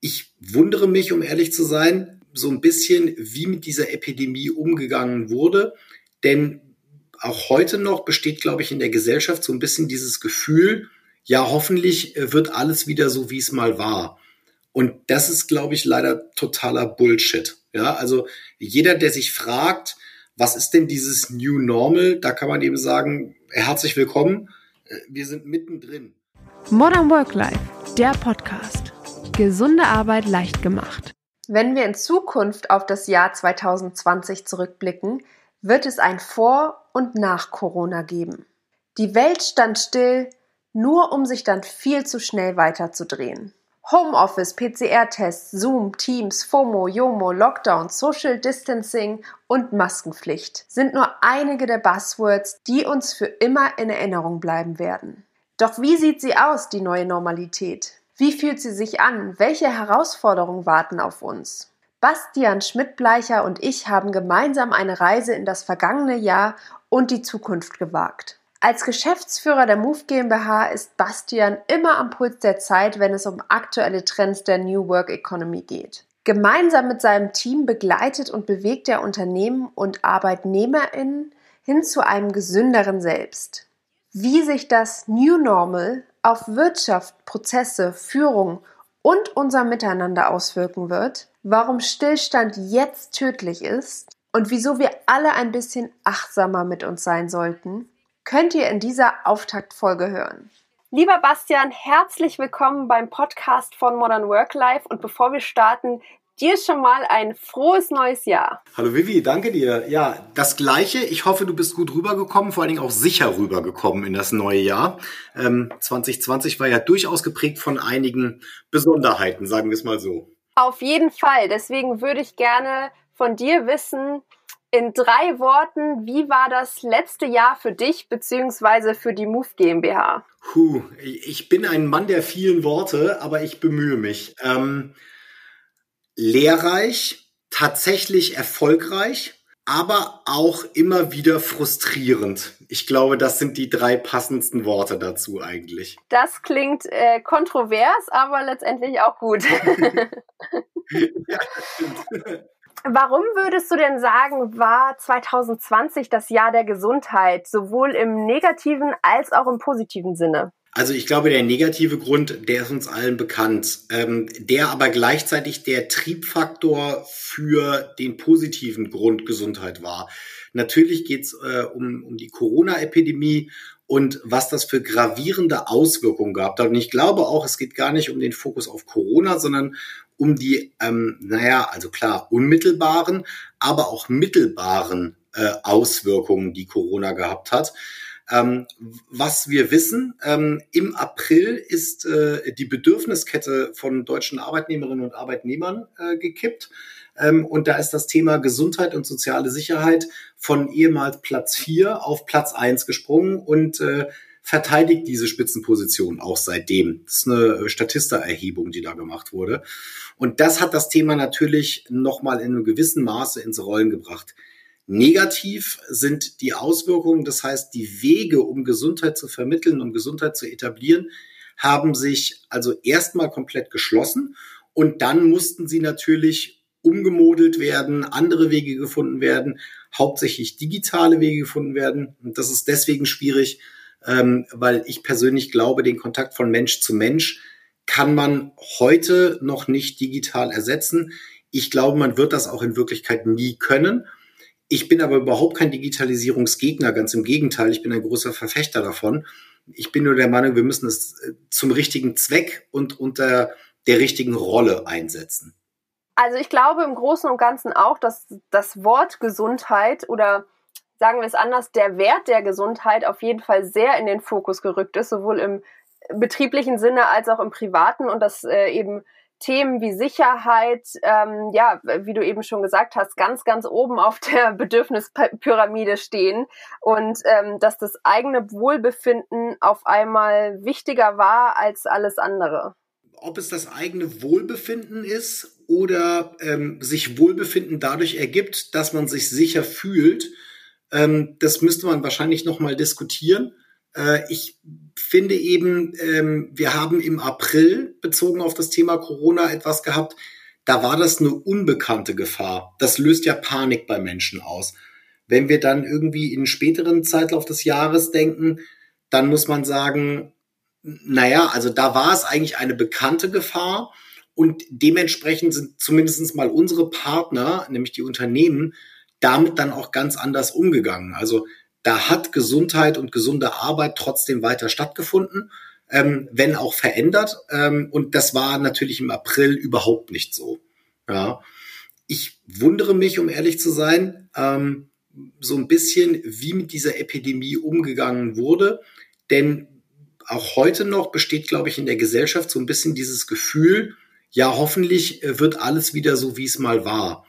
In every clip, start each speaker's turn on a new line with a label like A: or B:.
A: Ich wundere mich, um ehrlich zu sein, so ein bisschen, wie mit dieser Epidemie umgegangen wurde. Denn auch heute noch besteht, glaube ich, in der Gesellschaft so ein bisschen dieses Gefühl, ja, hoffentlich äh, wird alles wieder so, wie es mal war. Und das ist, glaube ich, leider totaler Bullshit. Ja, also jeder, der sich fragt, was ist denn dieses New Normal, da kann man eben sagen, herzlich willkommen, äh, wir sind mittendrin.
B: Modern Work Life, der Podcast. Gesunde Arbeit leicht gemacht.
C: Wenn wir in Zukunft auf das Jahr 2020 zurückblicken, wird es ein Vor- und Nach Corona geben. Die Welt stand still, nur um sich dann viel zu schnell weiterzudrehen. Homeoffice, PCR-Tests, Zoom, Teams, FOMO, JOMO, Lockdown, Social Distancing und Maskenpflicht sind nur einige der Buzzwords, die uns für immer in Erinnerung bleiben werden. Doch wie sieht sie aus, die neue Normalität? Wie fühlt sie sich an? Welche Herausforderungen warten auf uns? Bastian Schmidt-Bleicher und ich haben gemeinsam eine Reise in das vergangene Jahr und die Zukunft gewagt. Als Geschäftsführer der Move GmbH ist Bastian immer am Puls der Zeit, wenn es um aktuelle Trends der New Work Economy geht. Gemeinsam mit seinem Team begleitet und bewegt er Unternehmen und ArbeitnehmerInnen hin zu einem gesünderen Selbst. Wie sich das New Normal auf Wirtschaft, Prozesse, Führung und unser Miteinander auswirken wird, warum Stillstand jetzt tödlich ist und wieso wir alle ein bisschen achtsamer mit uns sein sollten, könnt ihr in dieser Auftaktfolge hören. Lieber Bastian, herzlich willkommen beim Podcast von Modern Work Life und bevor wir starten, dir schon mal ein frohes neues Jahr.
A: Hallo Vivi, danke dir. Ja, das gleiche. Ich hoffe, du bist gut rübergekommen, vor allen Dingen auch sicher rübergekommen in das neue Jahr. Ähm, 2020 war ja durchaus geprägt von einigen Besonderheiten, sagen wir es mal so.
C: Auf jeden Fall. Deswegen würde ich gerne von dir wissen, in drei Worten, wie war das letzte Jahr für dich beziehungsweise für die Move GmbH?
A: Puh, ich bin ein Mann der vielen Worte, aber ich bemühe mich. Ähm, lehrreich, tatsächlich erfolgreich, aber auch immer wieder frustrierend. Ich glaube, das sind die drei passendsten Worte dazu eigentlich.
C: Das klingt äh, kontrovers, aber letztendlich auch gut. ja, Warum würdest du denn sagen, war 2020 das Jahr der Gesundheit, sowohl im negativen als auch im positiven Sinne?
A: Also ich glaube, der negative Grund, der ist uns allen bekannt, ähm, der aber gleichzeitig der Triebfaktor für den positiven Grund Gesundheit war. Natürlich geht es äh, um, um die Corona-Epidemie und was das für gravierende Auswirkungen gab. Und ich glaube auch, es geht gar nicht um den Fokus auf Corona, sondern um die, ähm, naja, also klar, unmittelbaren, aber auch mittelbaren äh, Auswirkungen, die Corona gehabt hat. Ähm, was wir wissen, ähm, im April ist äh, die Bedürfniskette von deutschen Arbeitnehmerinnen und Arbeitnehmern äh, gekippt. Ähm, und da ist das Thema Gesundheit und soziale Sicherheit von ehemals Platz vier auf Platz eins gesprungen und äh, verteidigt diese Spitzenposition auch seitdem. Das ist eine Statista-Erhebung, die da gemacht wurde. Und das hat das Thema natürlich nochmal in einem gewissen Maße ins Rollen gebracht. Negativ sind die Auswirkungen, das heißt, die Wege, um Gesundheit zu vermitteln, um Gesundheit zu etablieren, haben sich also erstmal komplett geschlossen und dann mussten sie natürlich umgemodelt werden, andere Wege gefunden werden, hauptsächlich digitale Wege gefunden werden. Und das ist deswegen schwierig, ähm, weil ich persönlich glaube, den Kontakt von Mensch zu Mensch kann man heute noch nicht digital ersetzen. Ich glaube, man wird das auch in Wirklichkeit nie können. Ich bin aber überhaupt kein Digitalisierungsgegner, ganz im Gegenteil, ich bin ein großer Verfechter davon. Ich bin nur der Meinung, wir müssen es äh, zum richtigen Zweck und unter der richtigen Rolle einsetzen.
C: Also ich glaube im Großen und Ganzen auch, dass das Wort Gesundheit oder sagen wir es anders, der Wert der Gesundheit auf jeden Fall sehr in den Fokus gerückt ist, sowohl im betrieblichen Sinne als auch im privaten und dass äh, eben Themen wie Sicherheit, ähm, ja, wie du eben schon gesagt hast, ganz, ganz oben auf der Bedürfnispyramide stehen und ähm, dass das eigene Wohlbefinden auf einmal wichtiger war als alles andere.
A: Ob es das eigene Wohlbefinden ist oder ähm, sich Wohlbefinden dadurch ergibt, dass man sich sicher fühlt, ähm, das müsste man wahrscheinlich noch mal diskutieren. Äh, ich finde eben, ähm, wir haben im April bezogen auf das Thema Corona etwas gehabt, da war das eine unbekannte Gefahr. Das löst ja Panik bei Menschen aus. Wenn wir dann irgendwie in späteren Zeitlauf des Jahres denken, dann muss man sagen, naja, also da war es eigentlich eine bekannte Gefahr und dementsprechend sind zumindest mal unsere Partner, nämlich die Unternehmen, damit dann auch ganz anders umgegangen. Also da hat Gesundheit und gesunde Arbeit trotzdem weiter stattgefunden, ähm, wenn auch verändert. Ähm, und das war natürlich im April überhaupt nicht so. Ja. Ich wundere mich, um ehrlich zu sein, ähm, so ein bisschen, wie mit dieser Epidemie umgegangen wurde. Denn auch heute noch besteht, glaube ich, in der Gesellschaft so ein bisschen dieses Gefühl, ja, hoffentlich äh, wird alles wieder so, wie es mal war.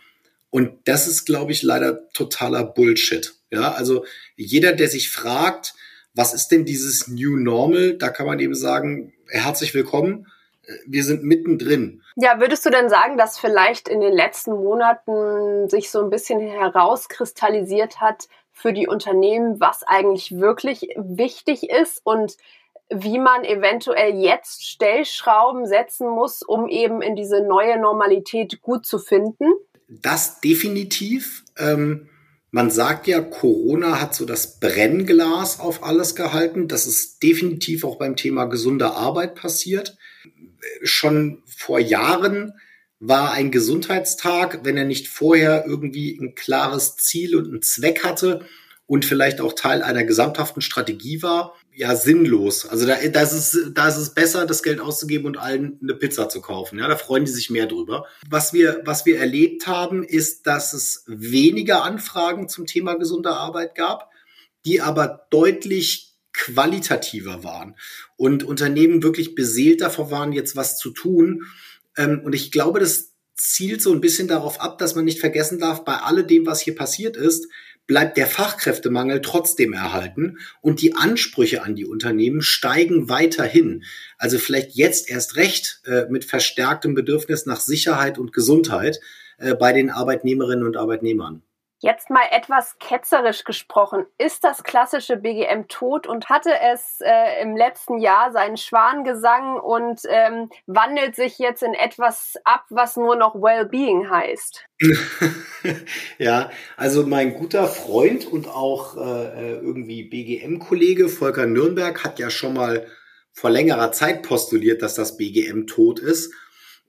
A: Und das ist, glaube ich, leider totaler Bullshit. Ja, also jeder, der sich fragt, was ist denn dieses New Normal, da kann man eben sagen, herzlich willkommen. Äh, wir sind mittendrin.
C: Ja, würdest du denn sagen, dass vielleicht in den letzten Monaten sich so ein bisschen herauskristallisiert hat für die Unternehmen, was eigentlich wirklich wichtig ist und wie man eventuell jetzt Stellschrauben setzen muss, um eben in diese neue Normalität gut zu finden?
A: Das definitiv. Ähm, man sagt ja, Corona hat so das Brennglas auf alles gehalten. Das ist definitiv auch beim Thema gesunde Arbeit passiert. Schon vor Jahren war ein Gesundheitstag, wenn er nicht vorher irgendwie ein klares Ziel und einen Zweck hatte und vielleicht auch Teil einer gesamthaften Strategie war, ja sinnlos. Also da, da, ist es, da ist es besser, das Geld auszugeben und allen eine Pizza zu kaufen. Ja, da freuen die sich mehr drüber. Was wir, was wir erlebt haben, ist, dass es weniger Anfragen zum Thema gesunde Arbeit gab, die aber deutlich qualitativer waren und Unternehmen wirklich beseelt davor waren, jetzt was zu tun. Ähm, und ich glaube, das zielt so ein bisschen darauf ab, dass man nicht vergessen darf, bei alledem, was hier passiert ist, bleibt der Fachkräftemangel trotzdem erhalten und die Ansprüche an die Unternehmen steigen weiterhin. Also vielleicht jetzt erst recht äh, mit verstärktem Bedürfnis nach Sicherheit und Gesundheit äh, bei den Arbeitnehmerinnen und Arbeitnehmern.
C: Jetzt mal etwas ketzerisch gesprochen. Ist das klassische BGM tot und hatte es äh, im letzten Jahr seinen Schwangesang und ähm, wandelt sich jetzt in etwas ab, was nur noch Wellbeing heißt?
A: ja, also mein guter Freund und auch äh, irgendwie BGM-Kollege Volker Nürnberg hat ja schon mal vor längerer Zeit postuliert, dass das BGM tot ist.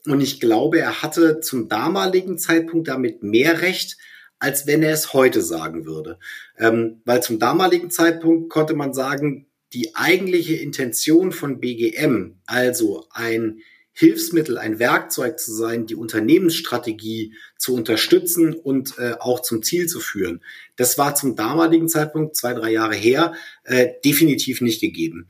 A: Und ich glaube, er hatte zum damaligen Zeitpunkt damit mehr Recht, als wenn er es heute sagen würde. Ähm, weil zum damaligen Zeitpunkt konnte man sagen, die eigentliche Intention von BGM, also ein Hilfsmittel, ein Werkzeug zu sein, die Unternehmensstrategie zu unterstützen und äh, auch zum Ziel zu führen. Das war zum damaligen Zeitpunkt, zwei, drei Jahre her, äh, definitiv nicht gegeben.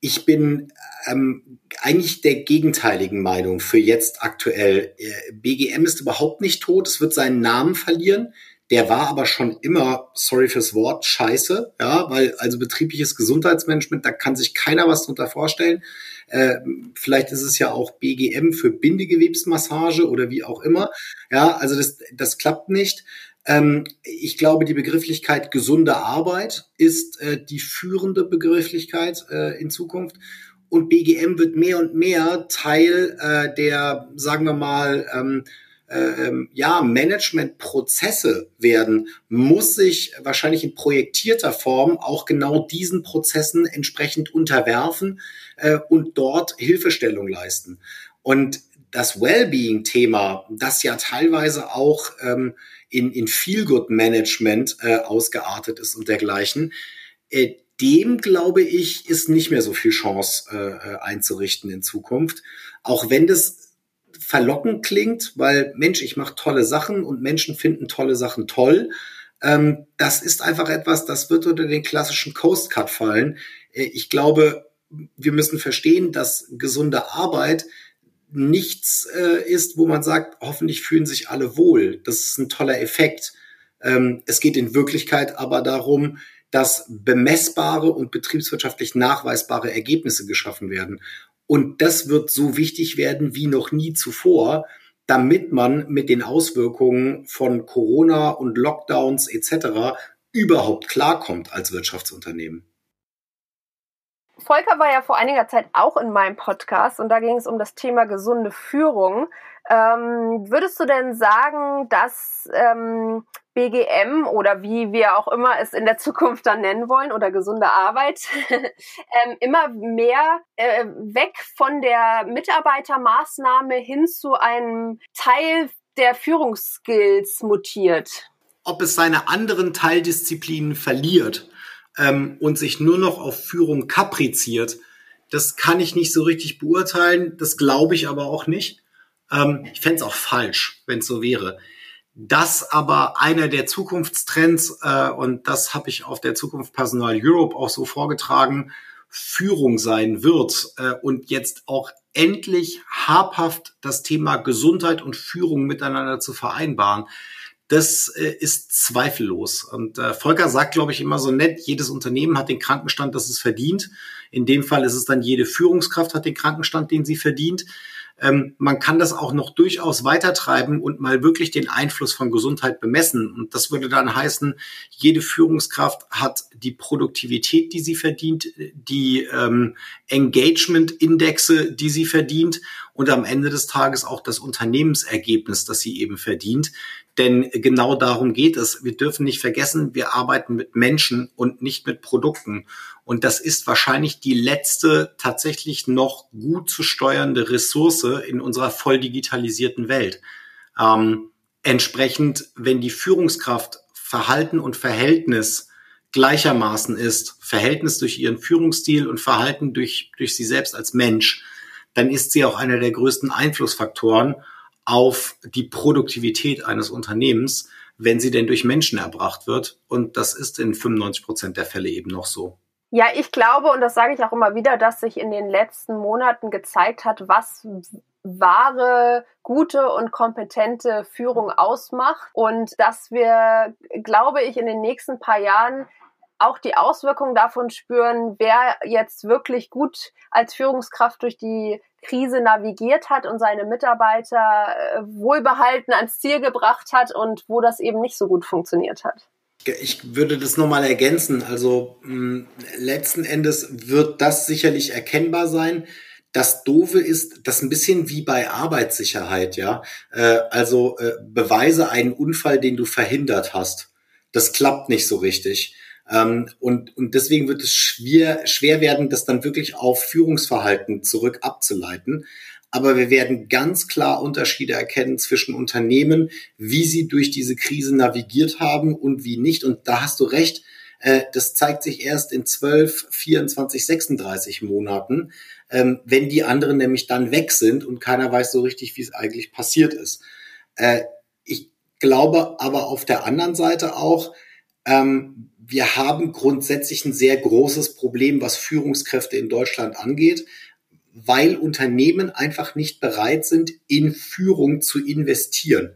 A: Ich bin ähm, eigentlich der gegenteiligen Meinung für jetzt aktuell. Äh, BGM ist überhaupt nicht tot, es wird seinen Namen verlieren. Der war aber schon immer, sorry fürs Wort, scheiße, ja, weil also betriebliches Gesundheitsmanagement, da kann sich keiner was drunter vorstellen. Äh, vielleicht ist es ja auch BGM für Bindegewebsmassage oder wie auch immer. Ja, also das, das klappt nicht. Ähm, ich glaube, die Begrifflichkeit gesunde Arbeit ist äh, die führende Begrifflichkeit äh, in Zukunft. Und BGM wird mehr und mehr Teil äh, der, sagen wir mal, ähm, ähm, ja, Managementprozesse werden, muss sich wahrscheinlich in projektierter Form auch genau diesen Prozessen entsprechend unterwerfen äh, und dort Hilfestellung leisten. Und das Wellbeing-Thema, das ja teilweise auch ähm, in, in Feel-Good-Management äh, ausgeartet ist und dergleichen, äh, dem, glaube ich, ist nicht mehr so viel Chance äh, äh einzurichten in Zukunft. Auch wenn das verlockend klingt, weil Mensch, ich mache tolle Sachen und Menschen finden tolle Sachen toll. Ähm, das ist einfach etwas, das wird unter den klassischen Coast Cut fallen. Äh, ich glaube, wir müssen verstehen, dass gesunde Arbeit nichts äh, ist, wo man sagt, hoffentlich fühlen sich alle wohl. Das ist ein toller Effekt. Ähm, es geht in Wirklichkeit aber darum, dass bemessbare und betriebswirtschaftlich nachweisbare Ergebnisse geschaffen werden. Und das wird so wichtig werden wie noch nie zuvor, damit man mit den Auswirkungen von Corona und Lockdowns etc. überhaupt klarkommt als Wirtschaftsunternehmen.
C: Volker war ja vor einiger Zeit auch in meinem Podcast und da ging es um das Thema gesunde Führung. Ähm, würdest du denn sagen, dass ähm, BGM oder wie wir auch immer es in der Zukunft dann nennen wollen oder gesunde Arbeit ähm, immer mehr äh, weg von der Mitarbeitermaßnahme hin zu einem Teil der Führungsskills mutiert?
A: Ob es seine anderen Teildisziplinen verliert ähm, und sich nur noch auf Führung kapriziert, das kann ich nicht so richtig beurteilen. Das glaube ich aber auch nicht. Ähm, ich fände es auch falsch, wenn es so wäre. Das aber einer der Zukunftstrends, äh, und das habe ich auf der Zukunft Personal Europe auch so vorgetragen, Führung sein wird äh, und jetzt auch endlich habhaft das Thema Gesundheit und Führung miteinander zu vereinbaren das äh, ist zweifellos. Und äh, Volker sagt, glaube ich, immer so nett, jedes Unternehmen hat den Krankenstand, das es verdient. In dem Fall ist es dann jede Führungskraft hat den Krankenstand, den sie verdient. Ähm, man kann das auch noch durchaus weitertreiben und mal wirklich den Einfluss von Gesundheit bemessen. Und das würde dann heißen, jede Führungskraft hat die Produktivität, die sie verdient, die ähm, Engagement-Indexe, die sie verdient und am Ende des Tages auch das Unternehmensergebnis, das sie eben verdient. Denn genau darum geht es. Wir dürfen nicht vergessen, wir arbeiten mit Menschen und nicht mit Produkten. Und das ist wahrscheinlich die letzte tatsächlich noch gut zu steuernde Ressource in unserer voll digitalisierten Welt. Ähm, entsprechend, wenn die Führungskraft Verhalten und Verhältnis gleichermaßen ist, Verhältnis durch ihren Führungsstil und Verhalten durch, durch sie selbst als Mensch, dann ist sie auch einer der größten Einflussfaktoren auf die Produktivität eines Unternehmens, wenn sie denn durch Menschen erbracht wird. Und das ist in 95 Prozent der Fälle eben noch so.
C: Ja, ich glaube, und das sage ich auch immer wieder, dass sich in den letzten Monaten gezeigt hat, was wahre, gute und kompetente Führung ausmacht und dass wir, glaube ich, in den nächsten paar Jahren auch die Auswirkungen davon spüren, wer jetzt wirklich gut als Führungskraft durch die Krise navigiert hat und seine Mitarbeiter äh, wohlbehalten ans Ziel gebracht hat und wo das eben nicht so gut funktioniert hat.
A: Ich würde das nochmal ergänzen. Also mh, letzten Endes wird das sicherlich erkennbar sein. Das Doofe ist, das ein bisschen wie bei Arbeitssicherheit, ja. Äh, also äh, beweise einen Unfall, den du verhindert hast. Das klappt nicht so richtig. Ähm, und, und deswegen wird es schwer, schwer werden, das dann wirklich auf Führungsverhalten zurück abzuleiten. Aber wir werden ganz klar Unterschiede erkennen zwischen Unternehmen, wie sie durch diese Krise navigiert haben und wie nicht. Und da hast du recht, äh, das zeigt sich erst in 12, 24, 36 Monaten, ähm, wenn die anderen nämlich dann weg sind und keiner weiß so richtig, wie es eigentlich passiert ist. Äh, ich glaube aber auf der anderen Seite auch, ähm, wir haben grundsätzlich ein sehr großes Problem, was Führungskräfte in Deutschland angeht, weil Unternehmen einfach nicht bereit sind, in Führung zu investieren.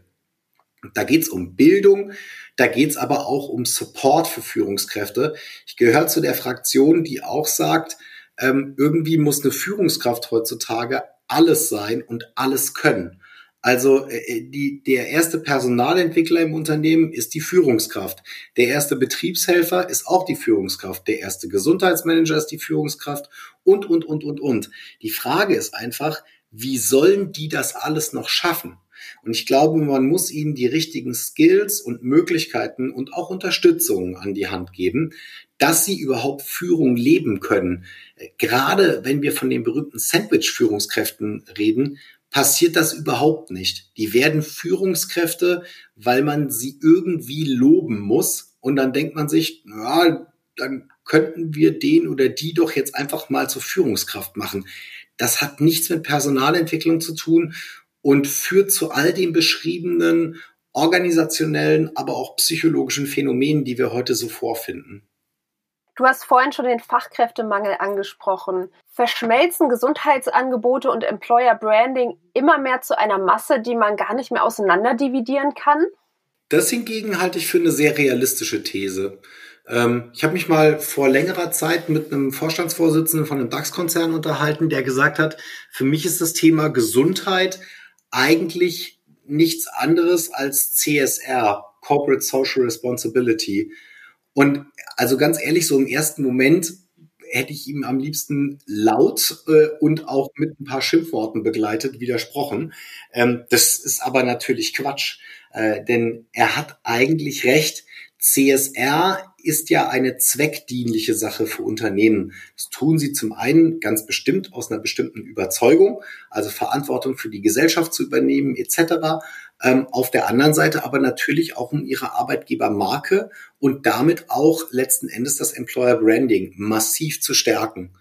A: Da geht es um Bildung, da geht es aber auch um Support für Führungskräfte. Ich gehöre zu der Fraktion, die auch sagt, ähm, irgendwie muss eine Führungskraft heutzutage alles sein und alles können. Also äh, äh, die, der erste Personalentwickler im Unternehmen ist die Führungskraft. Der erste Betriebshelfer ist auch die Führungskraft. Der erste Gesundheitsmanager ist die Führungskraft und, und, und, und, und. Die Frage ist einfach, wie sollen die das alles noch schaffen? Und ich glaube, man muss ihnen die richtigen Skills und Möglichkeiten und auch Unterstützung an die Hand geben, dass sie überhaupt Führung leben können. Äh, gerade wenn wir von den berühmten Sandwich-Führungskräften reden, passiert das überhaupt nicht. Die werden Führungskräfte, weil man sie irgendwie loben muss. Und dann denkt man sich, ja, dann könnten wir den oder die doch jetzt einfach mal zur Führungskraft machen. Das hat nichts mit Personalentwicklung zu tun und führt zu all den beschriebenen organisationellen, aber auch psychologischen Phänomenen, die wir heute so vorfinden.
C: Du hast vorhin schon den Fachkräftemangel angesprochen. Verschmelzen Gesundheitsangebote und Employer Branding immer mehr zu einer Masse, die man gar nicht mehr auseinanderdividieren kann?
A: Das hingegen halte ich für eine sehr realistische These. Ähm, ich habe mich mal vor längerer Zeit mit einem Vorstandsvorsitzenden von einem DAX-Konzern unterhalten, der gesagt hat, für mich ist das Thema Gesundheit eigentlich nichts anderes als CSR, Corporate Social Responsibility. Und also ganz ehrlich, so im ersten Moment hätte ich ihm am liebsten laut äh, und auch mit ein paar Schimpfworten begleitet widersprochen. Ähm, das ist aber natürlich Quatsch, äh, denn er hat eigentlich recht. CSR ist ja eine zweckdienliche Sache für Unternehmen. Das tun sie zum einen ganz bestimmt aus einer bestimmten Überzeugung, also Verantwortung für die Gesellschaft zu übernehmen etc. Ähm, auf der anderen Seite aber natürlich auch um ihre Arbeitgebermarke und damit auch letzten Endes das Employer Branding massiv zu stärken.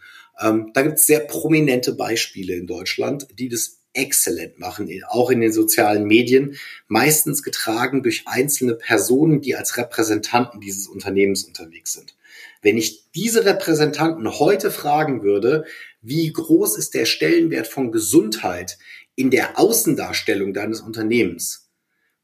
A: Ähm, da gibt es sehr prominente Beispiele in Deutschland, die das exzellent machen, auch in den sozialen Medien, meistens getragen durch einzelne Personen, die als Repräsentanten dieses Unternehmens unterwegs sind. Wenn ich diese Repräsentanten heute fragen würde, wie groß ist der Stellenwert von Gesundheit in der Außendarstellung deines Unternehmens,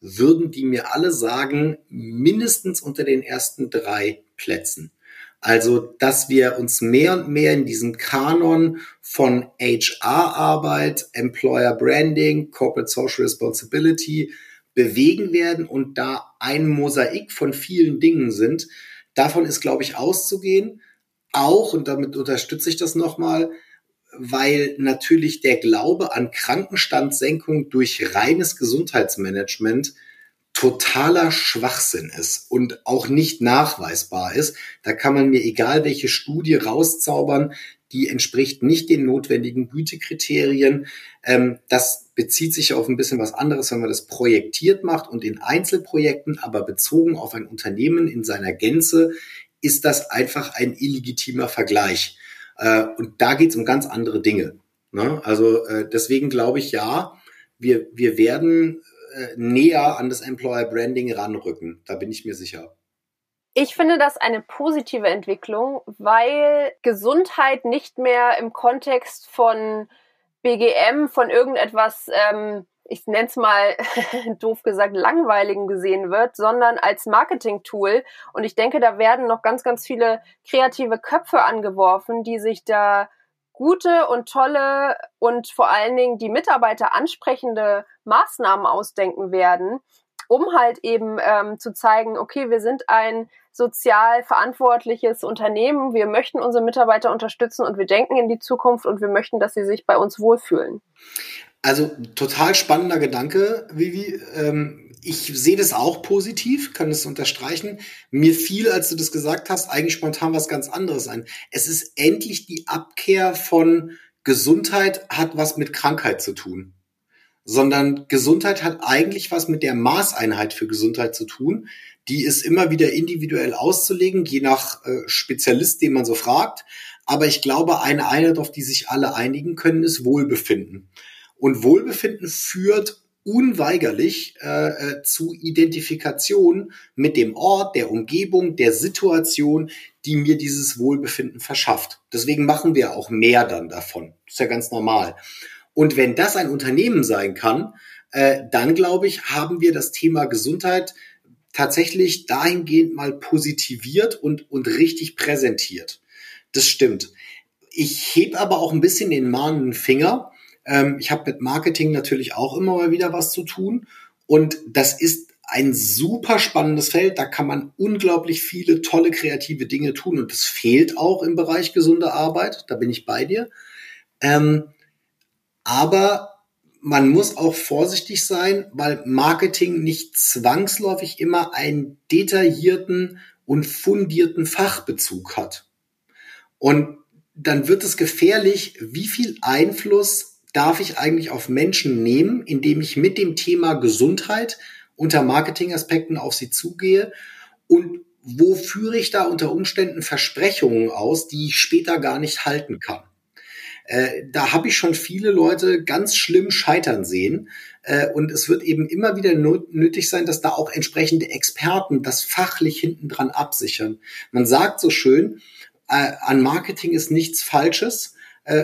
A: würden die mir alle sagen, mindestens unter den ersten drei Plätzen. Also, dass wir uns mehr und mehr in diesem Kanon von HR-Arbeit, Employer Branding, Corporate Social Responsibility bewegen werden und da ein Mosaik von vielen Dingen sind. Davon ist, glaube ich, auszugehen. Auch, und damit unterstütze ich das nochmal, weil natürlich der Glaube an Krankenstandssenkung durch reines Gesundheitsmanagement totaler Schwachsinn ist und auch nicht nachweisbar ist. Da kann man mir egal welche Studie rauszaubern, die entspricht nicht den notwendigen Gütekriterien. Ähm, das bezieht sich auf ein bisschen was anderes, wenn man das projektiert macht und in Einzelprojekten, aber bezogen auf ein Unternehmen in seiner Gänze, ist das einfach ein illegitimer Vergleich. Äh, und da geht es um ganz andere Dinge. Ne? Also äh, deswegen glaube ich, ja, wir, wir werden äh, näher an das Employer Branding ranrücken. Da bin ich mir sicher.
C: Ich finde das eine positive Entwicklung, weil Gesundheit nicht mehr im Kontext von BGM, von irgendetwas, ähm, ich nenne es mal doof gesagt, langweiligen gesehen wird, sondern als Marketing-Tool. Und ich denke, da werden noch ganz, ganz viele kreative Köpfe angeworfen, die sich da gute und tolle und vor allen Dingen die Mitarbeiter ansprechende Maßnahmen ausdenken werden, um halt eben ähm, zu zeigen, okay, wir sind ein sozial verantwortliches Unternehmen, wir möchten unsere Mitarbeiter unterstützen und wir denken in die Zukunft und wir möchten, dass sie sich bei uns wohlfühlen.
A: Also total spannender Gedanke, Vivi. Ähm ich sehe das auch positiv, kann es unterstreichen. Mir fiel, als du das gesagt hast, eigentlich spontan was ganz anderes ein. Es ist endlich die Abkehr von Gesundheit hat was mit Krankheit zu tun, sondern Gesundheit hat eigentlich was mit der Maßeinheit für Gesundheit zu tun. Die ist immer wieder individuell auszulegen, je nach äh, Spezialist, den man so fragt. Aber ich glaube, eine Einheit, auf die sich alle einigen können, ist Wohlbefinden. Und Wohlbefinden führt unweigerlich äh, äh, zu Identifikation mit dem Ort, der Umgebung, der Situation, die mir dieses Wohlbefinden verschafft. Deswegen machen wir auch mehr dann davon. Ist ja ganz normal. Und wenn das ein Unternehmen sein kann, äh, dann glaube ich, haben wir das Thema Gesundheit tatsächlich dahingehend mal positiviert und, und richtig präsentiert. Das stimmt. Ich heb aber auch ein bisschen den mahnenden Finger, ähm, ich habe mit Marketing natürlich auch immer mal wieder was zu tun. Und das ist ein super spannendes Feld. Da kann man unglaublich viele tolle kreative Dinge tun. Und das fehlt auch im Bereich gesunde Arbeit. Da bin ich bei dir. Ähm, aber man muss auch vorsichtig sein, weil Marketing nicht zwangsläufig immer einen detaillierten und fundierten Fachbezug hat. Und dann wird es gefährlich, wie viel Einfluss darf ich eigentlich auf Menschen nehmen, indem ich mit dem Thema Gesundheit unter Marketingaspekten auf sie zugehe und wo führe ich da unter Umständen Versprechungen aus, die ich später gar nicht halten kann. Äh, da habe ich schon viele Leute ganz schlimm scheitern sehen. Äh, und es wird eben immer wieder nötig sein, dass da auch entsprechende Experten das fachlich hinten dran absichern. Man sagt so schön, äh, an Marketing ist nichts Falsches.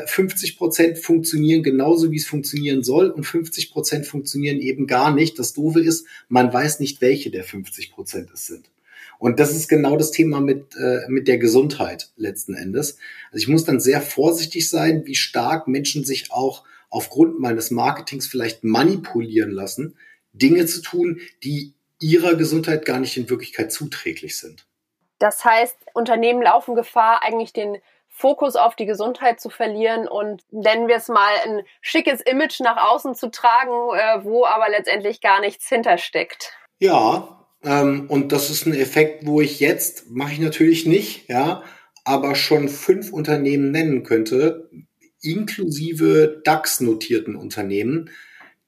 A: 50 äh, Prozent funktionieren genauso, wie es funktionieren soll und 50 Prozent funktionieren eben gar nicht. Das Doofe ist, man weiß nicht, welche der 50 Prozent es sind. Und das ist genau das Thema mit, äh, mit der Gesundheit letzten Endes. Also ich muss dann sehr vorsichtig sein, wie stark Menschen sich auch aufgrund meines Marketings vielleicht manipulieren lassen, Dinge zu tun, die ihrer Gesundheit gar nicht in Wirklichkeit zuträglich sind.
C: Das heißt, Unternehmen laufen Gefahr, eigentlich den Fokus auf die Gesundheit zu verlieren und nennen wir es mal ein schickes Image nach außen zu tragen, äh, wo aber letztendlich gar nichts hintersteckt.
A: Ja, ähm, und das ist ein Effekt, wo ich jetzt, mache ich natürlich nicht, ja, aber schon fünf Unternehmen nennen könnte, inklusive DAX-notierten Unternehmen.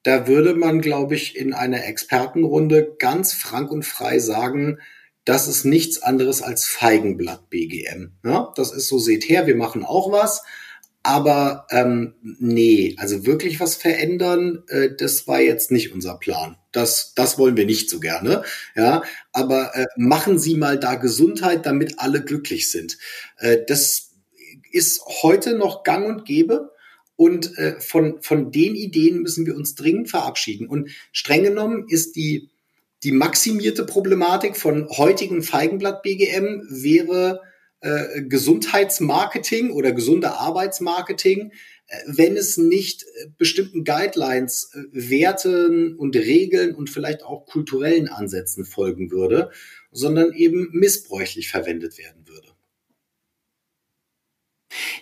A: Da würde man, glaube ich, in einer Expertenrunde ganz frank und frei sagen, das ist nichts anderes als Feigenblatt BGM. Ja, das ist so, seht her, wir machen auch was. Aber ähm, nee, also wirklich was verändern, äh, das war jetzt nicht unser Plan. Das, das wollen wir nicht so gerne. Ja, aber äh, machen Sie mal da Gesundheit, damit alle glücklich sind. Äh, das ist heute noch Gang und Gäbe. Und äh, von, von den Ideen müssen wir uns dringend verabschieden. Und streng genommen ist die, die maximierte Problematik von heutigen Feigenblatt BGM wäre äh, Gesundheitsmarketing oder gesunde Arbeitsmarketing, äh, wenn es nicht äh, bestimmten Guidelines, äh, Werten und Regeln und vielleicht auch kulturellen Ansätzen folgen würde, sondern eben missbräuchlich verwendet werden würde.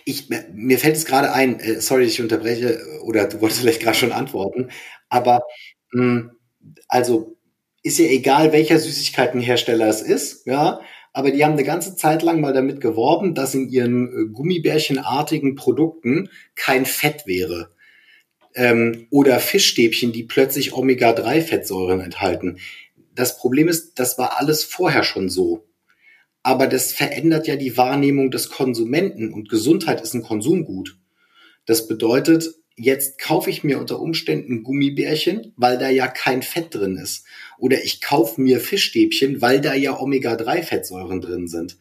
A: Ich, mir fällt es gerade ein, sorry, ich unterbreche, oder du wolltest vielleicht gerade schon antworten, aber mh, hm, also ist ja egal, welcher Süßigkeitenhersteller es ist, ja, aber die haben eine ganze Zeit lang mal damit geworben, dass in ihren äh, Gummibärchenartigen Produkten kein Fett wäre. Ähm, oder Fischstäbchen, die plötzlich Omega-3-Fettsäuren enthalten. Das Problem ist, das war alles vorher schon so. Aber das verändert ja die Wahrnehmung des Konsumenten und Gesundheit ist ein Konsumgut. Das bedeutet, jetzt kaufe ich mir unter Umständen Gummibärchen, weil da ja kein Fett drin ist. Oder ich kaufe mir Fischstäbchen, weil da ja Omega-3-Fettsäuren drin sind.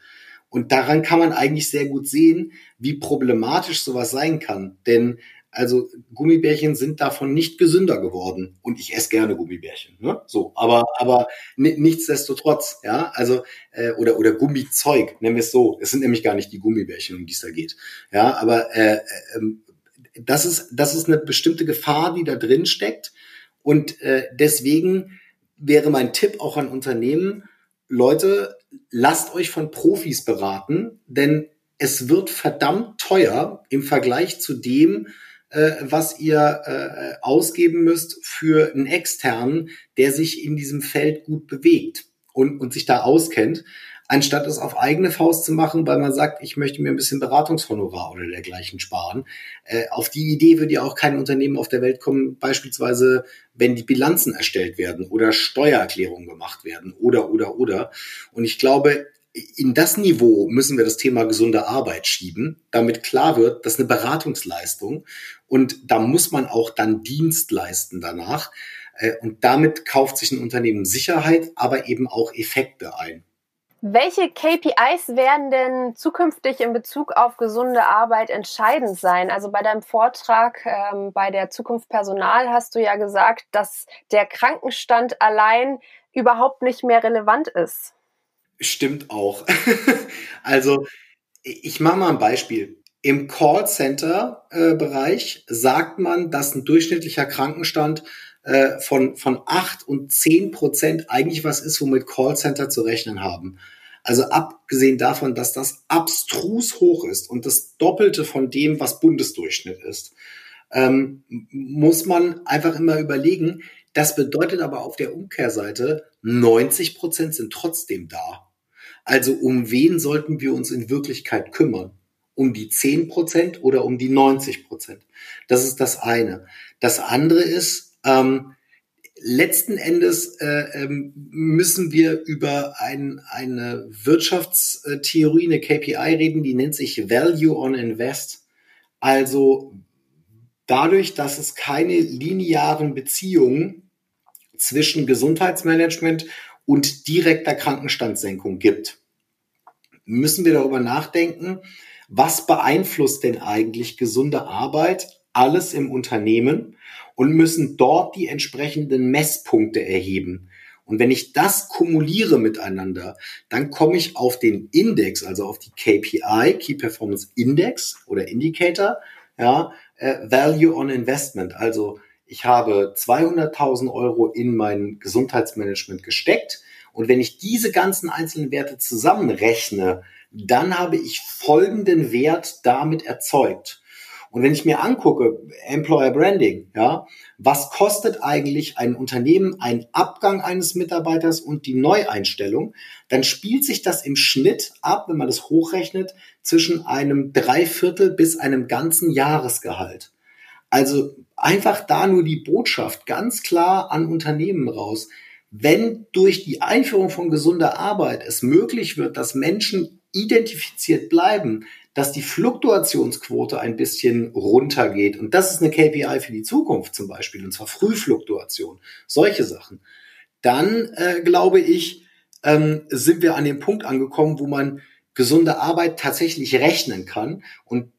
A: Und daran kann man eigentlich sehr gut sehen, wie problematisch sowas sein kann. Denn also Gummibärchen sind davon nicht gesünder geworden. Und ich esse gerne Gummibärchen. Ne? So, aber aber nichtsdestotrotz, ja, also äh, oder oder Gummizeug, nennen wir es so. Es sind nämlich gar nicht die Gummibärchen, um die es da geht. Ja, aber äh, äh, das ist, das ist eine bestimmte Gefahr, die da drin steckt. Und äh, deswegen wäre mein Tipp auch an Unternehmen, Leute, lasst euch von Profis beraten, denn es wird verdammt teuer im Vergleich zu dem, äh, was ihr äh, ausgeben müsst für einen externen, der sich in diesem Feld gut bewegt und, und sich da auskennt anstatt es auf eigene Faust zu machen, weil man sagt, ich möchte mir ein bisschen Beratungshonorar oder dergleichen sparen. Äh, auf die Idee würde ja auch kein Unternehmen auf der Welt kommen, beispielsweise wenn die Bilanzen erstellt werden oder Steuererklärungen gemacht werden oder, oder, oder. Und ich glaube, in das Niveau müssen wir das Thema gesunde Arbeit schieben, damit klar wird, dass eine Beratungsleistung und da muss man auch dann Dienst leisten danach. Äh, und damit kauft sich ein Unternehmen Sicherheit, aber eben auch Effekte ein.
C: Welche KPIs werden denn zukünftig in Bezug auf gesunde Arbeit entscheidend sein? Also bei deinem Vortrag ähm, bei der Zukunft Personal hast du ja gesagt, dass der Krankenstand allein überhaupt nicht mehr relevant ist.
A: Stimmt auch. also ich mache mal ein Beispiel. Im Callcenter-Bereich äh, sagt man, dass ein durchschnittlicher Krankenstand äh, von, von acht und zehn Prozent eigentlich was ist, womit Callcenter zu rechnen haben. Also abgesehen davon, dass das abstrus hoch ist und das Doppelte von dem, was Bundesdurchschnitt ist, ähm, muss man einfach immer überlegen, das bedeutet aber auf der Umkehrseite, 90 Prozent sind trotzdem da. Also um wen sollten wir uns in Wirklichkeit kümmern? Um die 10 Prozent oder um die 90 Prozent? Das ist das eine. Das andere ist, ähm, letzten Endes äh, ähm, müssen wir über ein, eine Wirtschaftstheorie, eine KPI reden, die nennt sich Value on Invest. Also dadurch, dass es keine linearen Beziehungen zwischen Gesundheitsmanagement und direkter Krankenstandssenkung gibt, müssen wir darüber nachdenken, was beeinflusst denn eigentlich gesunde Arbeit alles im Unternehmen und müssen dort die entsprechenden Messpunkte erheben. Und wenn ich das kumuliere miteinander, dann komme ich auf den Index, also auf die KPI, Key Performance Index oder Indicator, ja, äh, Value on Investment. Also ich habe 200.000 Euro in mein Gesundheitsmanagement gesteckt Und wenn ich diese ganzen einzelnen Werte zusammenrechne, dann habe ich folgenden Wert damit erzeugt. Und wenn ich mir angucke, Employer Branding, ja, was kostet eigentlich ein Unternehmen ein Abgang eines Mitarbeiters und die Neueinstellung, dann spielt sich das im Schnitt ab, wenn man das hochrechnet, zwischen einem Dreiviertel bis einem ganzen Jahresgehalt. Also einfach da nur die Botschaft ganz klar an Unternehmen raus. Wenn durch die Einführung von gesunder Arbeit es möglich wird, dass Menschen identifiziert bleiben, dass die Fluktuationsquote ein bisschen runtergeht. Und das ist eine KPI für die Zukunft zum Beispiel, und zwar Frühfluktuation, solche Sachen. Dann äh, glaube ich, ähm, sind wir an dem Punkt angekommen, wo man gesunde Arbeit tatsächlich rechnen kann. Und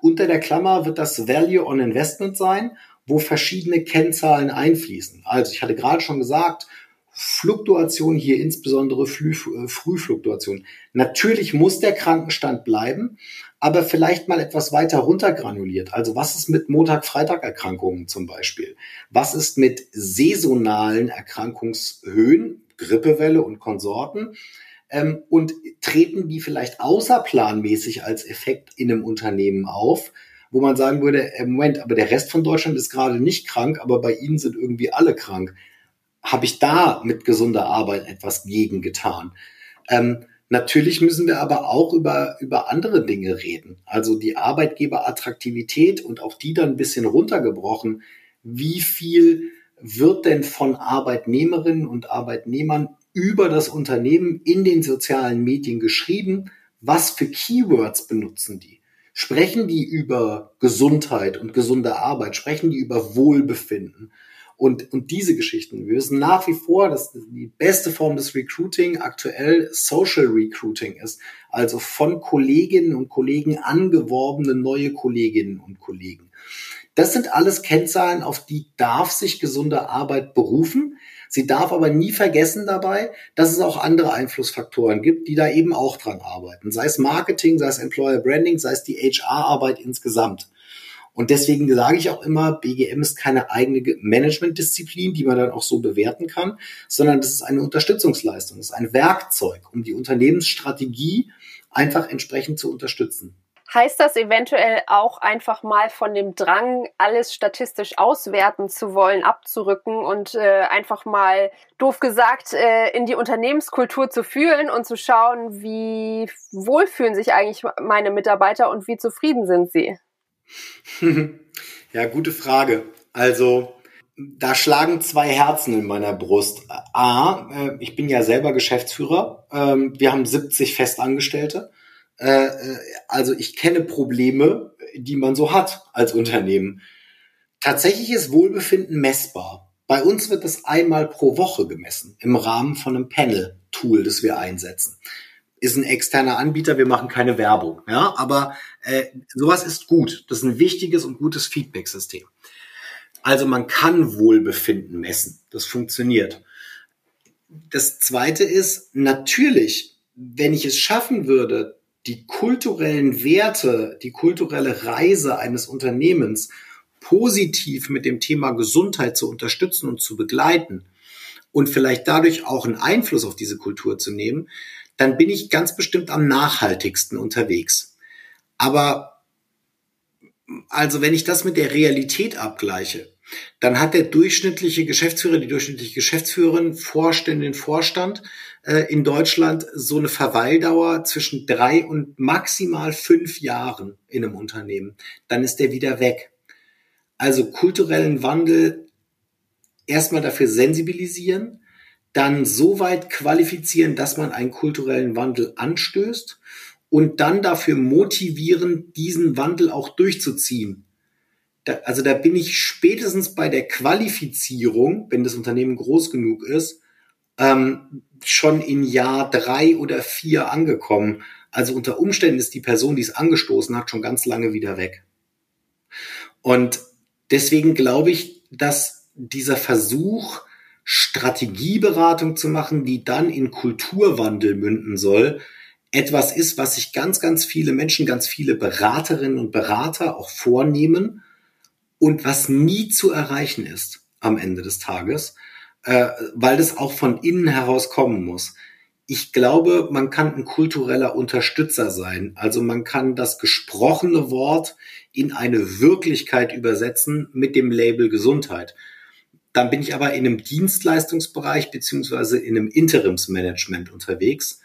A: unter der Klammer wird das Value on Investment sein, wo verschiedene Kennzahlen einfließen. Also ich hatte gerade schon gesagt, Fluktuation hier insbesondere äh, Frühfluktuation. Natürlich muss der Krankenstand bleiben, aber vielleicht mal etwas weiter runtergranuliert. Also was ist mit Montag-Freitag-Erkrankungen zum Beispiel? Was ist mit saisonalen Erkrankungshöhen, Grippewelle und Konsorten? Ähm, und treten die vielleicht außerplanmäßig als Effekt in einem Unternehmen auf? wo man sagen würde, äh, Moment, aber der Rest von Deutschland ist gerade nicht krank, aber bei Ihnen sind irgendwie alle krank habe ich da mit gesunder Arbeit etwas gegen getan? Ähm, natürlich müssen wir aber auch über, über andere Dinge reden. Also die Arbeitgeberattraktivität und auch die dann ein bisschen runtergebrochen. Wie viel wird denn von Arbeitnehmerinnen und Arbeitnehmern über das Unternehmen in den sozialen Medien geschrieben? Was für Keywords benutzen die? Sprechen die über Gesundheit und gesunde Arbeit? Sprechen die über Wohlbefinden? Und, und diese Geschichten. Wir wissen nach wie vor, dass die beste Form des Recruiting aktuell Social Recruiting ist. Also von Kolleginnen und Kollegen angeworbene neue Kolleginnen und Kollegen. Das sind alles Kennzahlen, auf die darf sich gesunde Arbeit berufen. Sie darf aber nie vergessen dabei, dass es auch andere Einflussfaktoren gibt, die da eben auch dran arbeiten. Sei es Marketing, sei es Employer Branding, sei es die HR-Arbeit insgesamt. Und deswegen sage ich auch immer, BGM ist keine eigene Managementdisziplin, die man dann auch so bewerten kann, sondern das ist eine Unterstützungsleistung, das ist ein Werkzeug, um die Unternehmensstrategie einfach entsprechend zu unterstützen.
C: Heißt das eventuell auch einfach mal von dem Drang, alles statistisch auswerten zu wollen, abzurücken und äh, einfach mal, doof gesagt, äh, in die Unternehmenskultur zu fühlen und zu schauen, wie wohl fühlen sich eigentlich meine Mitarbeiter und wie zufrieden sind sie?
A: ja, gute Frage. Also, da schlagen zwei Herzen in meiner Brust. A, äh, ich bin ja selber Geschäftsführer. Ähm, wir haben 70 Festangestellte. Äh, äh, also ich kenne Probleme, die man so hat als Unternehmen. Tatsächlich ist Wohlbefinden messbar. Bei uns wird das einmal pro Woche gemessen im Rahmen von einem Panel-Tool, das wir einsetzen ist ein externer Anbieter, wir machen keine Werbung. Ja, aber äh, sowas ist gut. Das ist ein wichtiges und gutes Feedback-System. Also man kann Wohlbefinden messen. Das funktioniert. Das zweite ist natürlich, wenn ich es schaffen würde, die kulturellen Werte, die kulturelle Reise eines Unternehmens positiv mit dem Thema Gesundheit zu unterstützen und zu begleiten und vielleicht dadurch auch einen Einfluss auf diese Kultur zu nehmen, dann bin ich ganz bestimmt am nachhaltigsten unterwegs. Aber also wenn ich das mit der Realität abgleiche, dann hat der durchschnittliche Geschäftsführer, die durchschnittliche Geschäftsführerin, Vorständin, Vorstand äh, in Deutschland so eine Verweildauer zwischen drei und maximal fünf Jahren in einem Unternehmen. Dann ist der wieder weg. Also kulturellen Wandel erstmal dafür sensibilisieren, dann so weit qualifizieren, dass man einen kulturellen Wandel anstößt und dann dafür motivieren, diesen Wandel auch durchzuziehen. Da, also da bin ich spätestens bei der Qualifizierung, wenn das Unternehmen groß genug ist, ähm, schon in Jahr drei oder vier angekommen. Also unter Umständen ist die Person, die es angestoßen hat, schon ganz lange wieder weg. Und deswegen glaube ich, dass dieser Versuch, Strategieberatung zu machen, die dann in Kulturwandel münden soll, etwas ist, was sich ganz, ganz viele Menschen, ganz viele Beraterinnen und Berater auch vornehmen und was nie zu erreichen ist am Ende des Tages, äh, weil das auch von innen heraus kommen muss. Ich glaube, man kann ein kultureller Unterstützer sein. Also man kann das gesprochene Wort in eine Wirklichkeit übersetzen mit dem Label Gesundheit. Dann bin ich aber in einem Dienstleistungsbereich beziehungsweise in einem Interimsmanagement unterwegs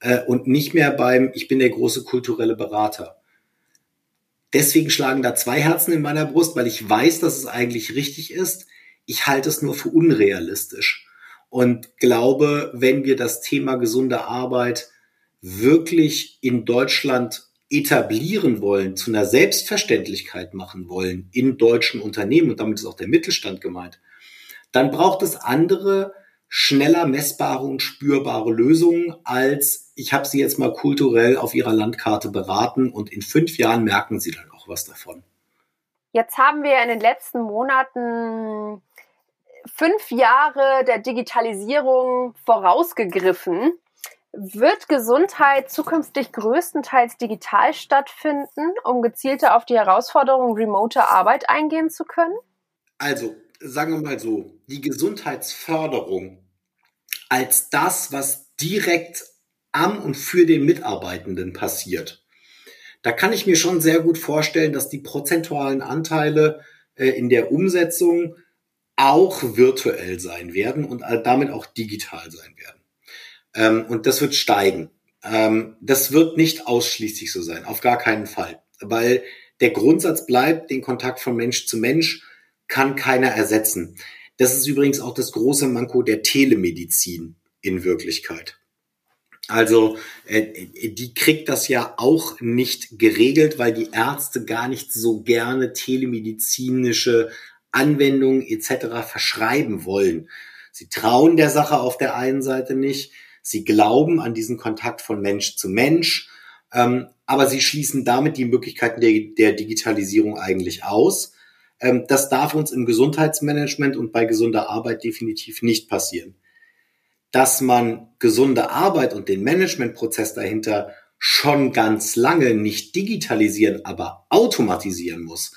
A: äh, und nicht mehr beim, ich bin der große kulturelle Berater. Deswegen schlagen da zwei Herzen in meiner Brust, weil ich weiß, dass es eigentlich richtig ist. Ich halte es nur für unrealistisch und glaube, wenn wir das Thema gesunde Arbeit wirklich in Deutschland etablieren wollen, zu einer Selbstverständlichkeit machen wollen in deutschen Unternehmen, und damit ist auch der Mittelstand gemeint, dann braucht es andere, schneller messbare und spürbare Lösungen, als ich habe sie jetzt mal kulturell auf ihrer Landkarte beraten und in fünf Jahren merken sie dann auch was davon.
C: Jetzt haben wir in den letzten Monaten fünf Jahre der Digitalisierung vorausgegriffen. Wird Gesundheit zukünftig größtenteils digital stattfinden, um gezielter auf die Herausforderung remoter Arbeit eingehen zu können?
A: Also, sagen wir mal so, die Gesundheitsförderung als das, was direkt am und für den Mitarbeitenden passiert. Da kann ich mir schon sehr gut vorstellen, dass die prozentualen Anteile äh, in der Umsetzung auch virtuell sein werden und damit auch digital sein werden. Ähm, und das wird steigen. Ähm, das wird nicht ausschließlich so sein, auf gar keinen Fall. Weil der Grundsatz bleibt, den Kontakt von Mensch zu Mensch kann keiner ersetzen. Das ist übrigens auch das große Manko der Telemedizin in Wirklichkeit. Also äh, die kriegt das ja auch nicht geregelt, weil die Ärzte gar nicht so gerne telemedizinische Anwendungen etc. verschreiben wollen. Sie trauen der Sache auf der einen Seite nicht, sie glauben an diesen Kontakt von Mensch zu Mensch, ähm, aber sie schließen damit die Möglichkeiten der, der Digitalisierung eigentlich aus. Ähm, das darf uns im Gesundheitsmanagement und bei gesunder Arbeit definitiv nicht passieren. Dass man gesunde Arbeit und den Managementprozess dahinter schon ganz lange nicht digitalisieren, aber automatisieren muss,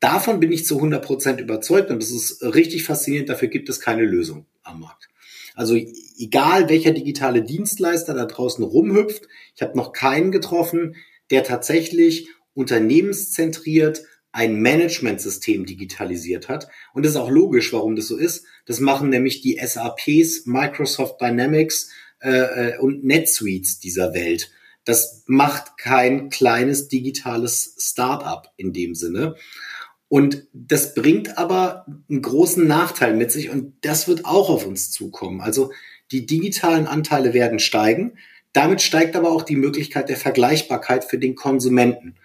A: Davon bin ich zu 100 Prozent überzeugt und das ist richtig faszinierend. Dafür gibt es keine Lösung am Markt. Also egal welcher digitale Dienstleister da draußen rumhüpft, ich habe noch keinen getroffen, der tatsächlich unternehmenszentriert ein Managementsystem digitalisiert hat. Und das ist auch logisch, warum das so ist. Das machen nämlich die SAPs, Microsoft Dynamics äh, äh, und NetSuites dieser Welt. Das macht kein kleines digitales Startup in dem Sinne. Und das bringt aber einen großen Nachteil mit sich und das wird auch auf uns zukommen. Also die digitalen Anteile werden steigen. Damit steigt aber auch die Möglichkeit der Vergleichbarkeit für den Konsumenten.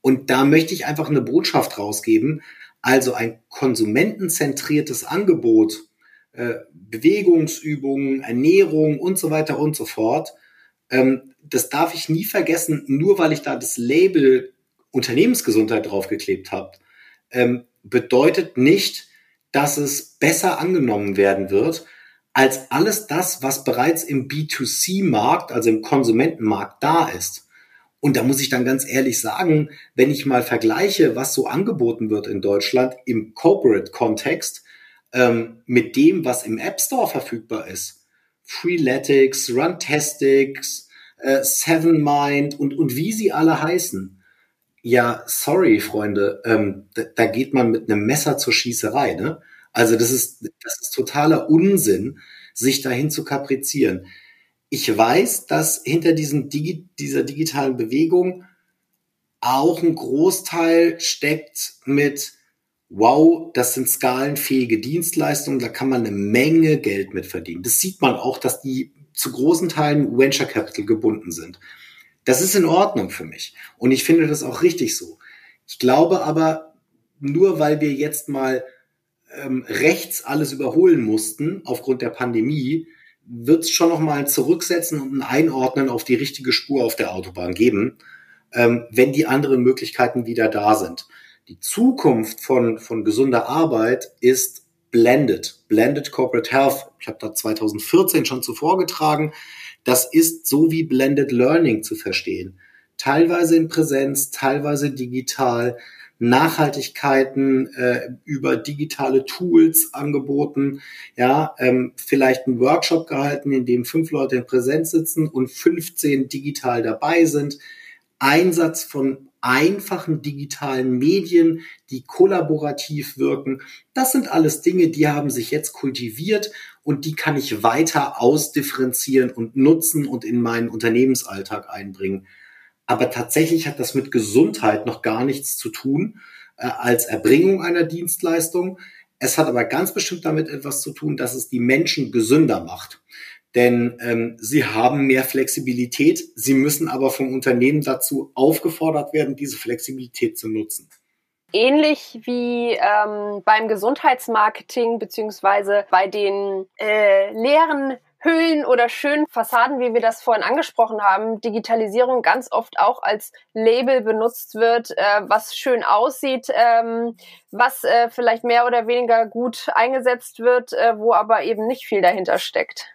A: Und da möchte ich einfach eine Botschaft rausgeben. Also ein konsumentenzentriertes Angebot, äh, Bewegungsübungen, Ernährung und so weiter und so fort. Ähm, das darf ich nie vergessen, nur weil ich da das Label Unternehmensgesundheit draufgeklebt habe ähm, bedeutet nicht, dass es besser angenommen werden wird als alles das, was bereits im B2C-Markt, also im Konsumentenmarkt da ist. Und da muss ich dann ganz ehrlich sagen, wenn ich mal vergleiche, was so angeboten wird in Deutschland im Corporate-Kontext ähm, mit dem, was im App Store verfügbar ist, Freeletics, Runtastics, äh, Sevenmind und, und wie sie alle heißen, ja, sorry, Freunde, ähm, da, da, geht man mit einem Messer zur Schießerei, ne? Also das ist, das ist totaler Unsinn, sich dahin zu kaprizieren. Ich weiß, dass hinter diesen Digi dieser digitalen Bewegung auch ein Großteil steckt mit, wow, das sind skalenfähige Dienstleistungen, da kann man eine Menge Geld mit verdienen. Das sieht man auch, dass die zu großen Teilen Venture Capital gebunden sind. Das ist in Ordnung für mich. Und ich finde das auch richtig so. Ich glaube aber, nur weil wir jetzt mal ähm, rechts alles überholen mussten aufgrund der Pandemie, wird es schon noch mal zurücksetzen und ein Einordnen auf die richtige Spur auf der Autobahn geben, ähm, wenn die anderen Möglichkeiten wieder da sind. Die Zukunft von, von gesunder Arbeit ist blended, blended corporate health. Ich habe da 2014 schon zuvor getragen. Das ist so wie Blended Learning zu verstehen. Teilweise in Präsenz, teilweise digital, Nachhaltigkeiten äh, über digitale Tools angeboten, ja, ähm, vielleicht einen Workshop gehalten, in dem fünf Leute in Präsenz sitzen und 15 digital dabei sind. Einsatz von einfachen digitalen Medien, die kollaborativ wirken. Das sind alles Dinge, die haben sich jetzt kultiviert und die kann ich weiter ausdifferenzieren und nutzen und in meinen Unternehmensalltag einbringen. Aber tatsächlich hat das mit Gesundheit noch gar nichts zu tun äh, als Erbringung einer Dienstleistung. Es hat aber ganz bestimmt damit etwas zu tun, dass es die Menschen gesünder macht. Denn ähm, sie haben mehr Flexibilität, sie müssen aber vom Unternehmen dazu aufgefordert werden, diese Flexibilität zu nutzen.
C: Ähnlich wie ähm, beim Gesundheitsmarketing beziehungsweise bei den äh, leeren Höhlen oder schönen Fassaden, wie wir das vorhin angesprochen haben, Digitalisierung ganz oft auch als Label benutzt wird, äh, was schön aussieht, ähm, was äh, vielleicht mehr oder weniger gut eingesetzt wird, äh, wo aber eben nicht viel dahinter steckt.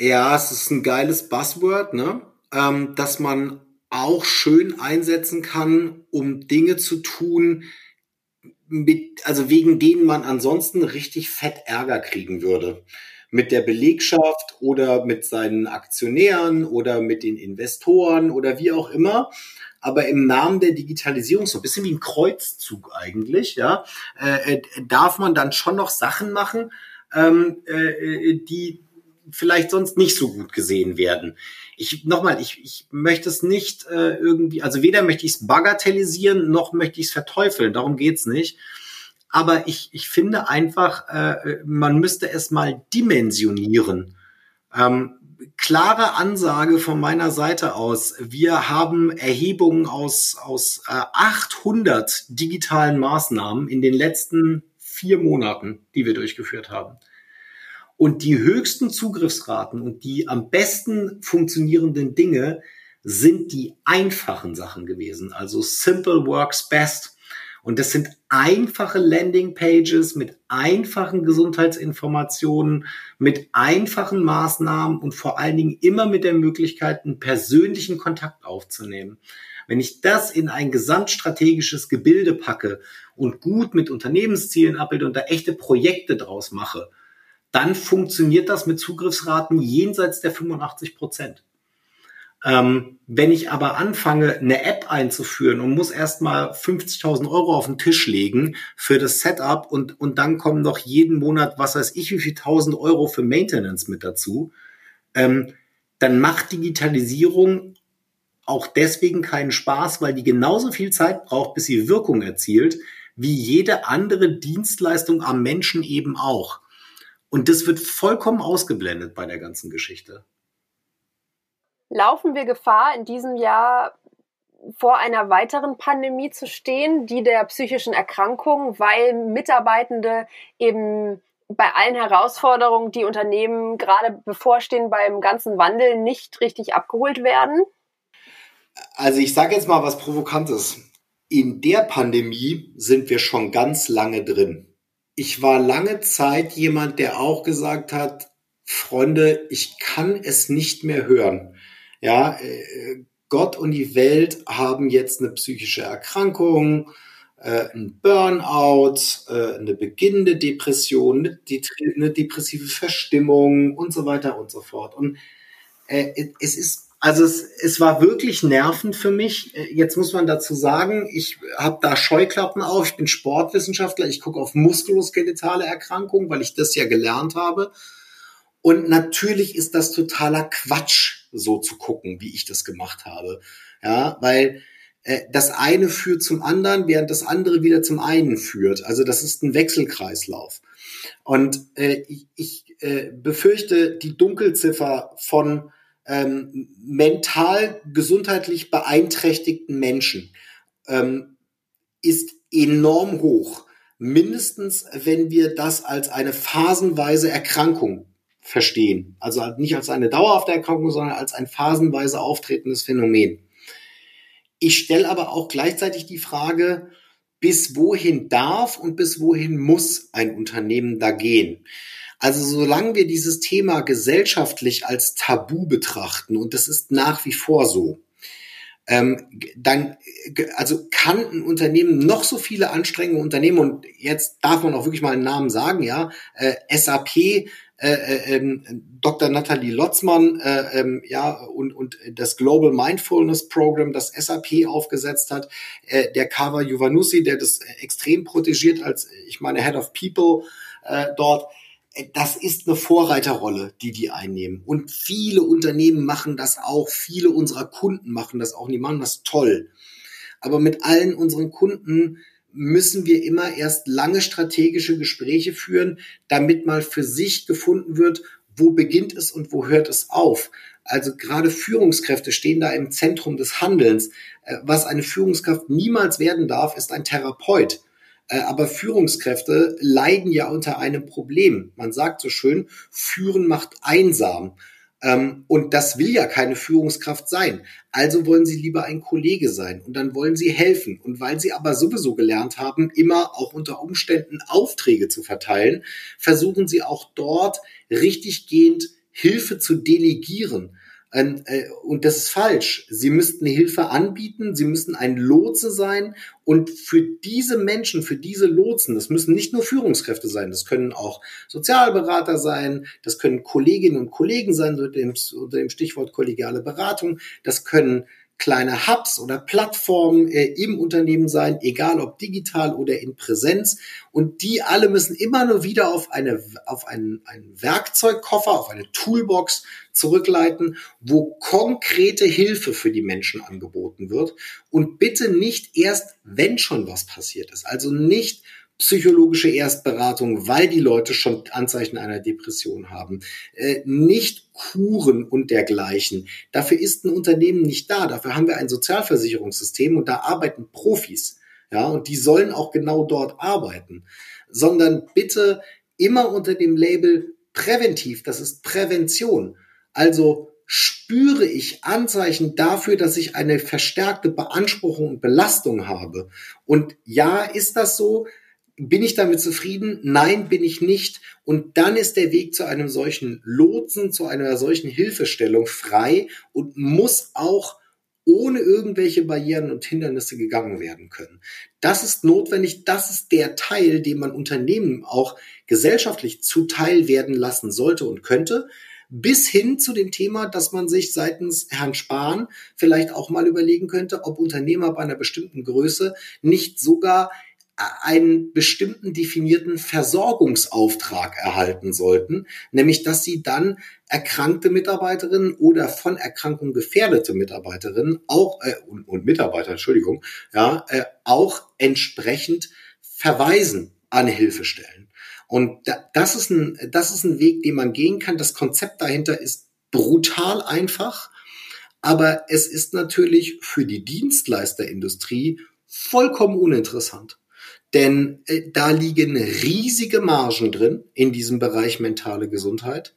A: Ja, es ist ein geiles Buzzword, ne? Ähm, dass man auch schön einsetzen kann, um Dinge zu tun, mit, also wegen denen man ansonsten richtig fett Ärger kriegen würde. Mit der Belegschaft oder mit seinen Aktionären oder mit den Investoren oder wie auch immer. Aber im Namen der Digitalisierung, so ein bisschen wie ein Kreuzzug eigentlich, ja, äh, äh darf man dann schon noch Sachen machen, ähm, äh, die vielleicht sonst nicht so gut gesehen werden ich nochmal, ich, ich möchte es nicht äh, irgendwie, also weder möchte ich es bagatellisieren, noch möchte ich es verteufeln, darum geht's nicht. Aber ich, ich finde einfach, äh, man müsste es mal dimensionieren. Ähm, klare Ansage von meiner Seite aus. Wir haben Erhebungen aus, aus äh, 800 digitalen Maßnahmen in den letzten vier Monaten, die wir durchgeführt haben. Und die höchsten Zugriffsraten und die am besten funktionierenden Dinge sind die einfachen Sachen gewesen. Also simple works best. Und das sind einfache Landing Pages mit einfachen Gesundheitsinformationen, mit einfachen Maßnahmen und vor allen Dingen immer mit der Möglichkeit, einen persönlichen Kontakt aufzunehmen. Wenn ich das in ein gesamtstrategisches Gebilde packe und gut mit Unternehmenszielen abbilde und da echte Projekte draus mache, dann funktioniert das mit Zugriffsraten jenseits der 85 Prozent. Ähm, wenn ich aber anfange, eine App einzuführen und muss erstmal 50.000 Euro auf den Tisch legen für das Setup und, und dann kommen noch jeden Monat, was weiß ich, wie viel 1000 Euro für Maintenance mit dazu, ähm, dann macht Digitalisierung auch deswegen keinen Spaß, weil die genauso viel Zeit braucht, bis sie Wirkung erzielt, wie jede andere Dienstleistung am Menschen eben auch. Und das wird vollkommen ausgeblendet bei der ganzen Geschichte.
C: Laufen wir Gefahr, in diesem Jahr vor einer weiteren Pandemie zu stehen, die der psychischen Erkrankung, weil Mitarbeitende eben bei allen Herausforderungen, die Unternehmen gerade bevorstehen, beim ganzen Wandel nicht richtig abgeholt werden?
A: Also ich sage jetzt mal was Provokantes. In der Pandemie sind wir schon ganz lange drin ich war lange Zeit jemand, der auch gesagt hat, Freunde, ich kann es nicht mehr hören. Ja, äh, Gott und die Welt haben jetzt eine psychische Erkrankung, äh, ein Burnout, äh, eine beginnende Depression, eine depressive Verstimmung und so weiter und so fort. Und es ist also es, es war wirklich nervend für mich. Jetzt muss man dazu sagen, ich habe da Scheuklappen auf, ich bin Sportwissenschaftler, ich gucke auf muskuloskeletale Erkrankungen, weil ich das ja gelernt habe. Und natürlich ist das totaler Quatsch, so zu gucken, wie ich das gemacht habe. Ja, weil äh, das eine führt zum anderen, während das andere wieder zum einen führt. Also das ist ein Wechselkreislauf. Und äh, ich, ich äh, befürchte, die Dunkelziffer von ähm, mental gesundheitlich beeinträchtigten Menschen ähm, ist enorm hoch. Mindestens, wenn wir das als eine phasenweise Erkrankung verstehen. Also nicht als eine dauerhafte Erkrankung, sondern als ein phasenweise auftretendes Phänomen. Ich stelle aber auch gleichzeitig die Frage, bis wohin darf und bis wohin muss ein Unternehmen da gehen? Also solange wir dieses Thema gesellschaftlich als Tabu betrachten, und das ist nach wie vor so, ähm, dann, also kann ein Unternehmen noch so viele Anstrengungen unternehmen und jetzt darf man auch wirklich mal einen Namen sagen, ja, äh, SAP, äh, äh, ähm, Dr. Nathalie Lotzmann, äh, ähm, ja, und, und das Global Mindfulness Program, das SAP aufgesetzt hat, äh, der Kava Juvanussi, der das extrem protegiert als, ich meine, Head of People äh, dort, das ist eine Vorreiterrolle, die die einnehmen. Und viele Unternehmen machen das auch. Viele unserer Kunden machen das auch. Die machen das toll. Aber mit allen unseren Kunden müssen wir immer erst lange strategische Gespräche führen, damit mal für sich gefunden wird, wo beginnt es und wo hört es auf. Also gerade Führungskräfte stehen da im Zentrum des Handelns. Äh, was eine Führungskraft niemals werden darf, ist ein Therapeut. Äh, aber Führungskräfte leiden ja unter einem Problem. Man sagt so schön, führen macht einsam. Ähm, und das will ja keine Führungskraft sein. Also wollen sie lieber ein Kollege sein und dann wollen sie helfen. Und weil sie aber sowieso gelernt haben, immer auch unter Umständen Aufträge zu verteilen, versuchen sie auch dort richtiggehend Hilfe zu delegieren. Ähm, äh, und das ist falsch. Sie müssten Hilfe anbieten, sie müssten ein Lotse sein. Und für diese Menschen, für diese Lotsen, das müssen nicht nur Führungskräfte sein, das können auch Sozialberater sein, das können Kolleginnen und Kollegen sein unter dem Stichwort kollegiale Beratung, das können kleine Hubs oder Plattformen äh, im Unternehmen sein, egal ob digital oder in Präsenz. Und die alle müssen immer nur wieder auf eine, auf einen, einen Werkzeugkoffer, auf eine Toolbox zurückleiten, wo konkrete Hilfe für die Menschen angeboten wird. Und bitte nicht erst, wenn schon was passiert ist. Also nicht psychologische Erstberatung, weil die Leute schon Anzeichen einer Depression haben, äh, nicht Kuren und dergleichen. Dafür ist ein Unternehmen nicht da. Dafür haben wir ein Sozialversicherungssystem und da arbeiten Profis. Ja, und die sollen auch genau dort arbeiten. Sondern bitte immer unter dem Label präventiv. Das ist Prävention. Also spüre ich Anzeichen dafür, dass ich eine verstärkte Beanspruchung und Belastung habe. Und ja, ist das so? Bin ich damit zufrieden? Nein, bin ich nicht. Und dann ist der Weg zu einem solchen Lotsen, zu einer solchen Hilfestellung frei und muss auch ohne irgendwelche Barrieren und Hindernisse gegangen werden können. Das ist notwendig. Das ist der Teil, den man Unternehmen auch gesellschaftlich zuteil werden lassen sollte und könnte bis hin zu dem Thema, dass man sich seitens Herrn Spahn vielleicht auch mal überlegen könnte, ob Unternehmer bei einer bestimmten Größe nicht sogar einen bestimmten definierten Versorgungsauftrag erhalten sollten, nämlich dass sie dann erkrankte Mitarbeiterinnen oder von Erkrankung gefährdete Mitarbeiterinnen auch äh, und, und Mitarbeiter, Entschuldigung, ja, äh, auch entsprechend verweisen an Hilfestellen. Und da, das ist ein das ist ein Weg, den man gehen kann. Das Konzept dahinter ist brutal einfach, aber es ist natürlich für die Dienstleisterindustrie vollkommen uninteressant. Denn äh, da liegen riesige Margen drin in diesem Bereich mentale Gesundheit.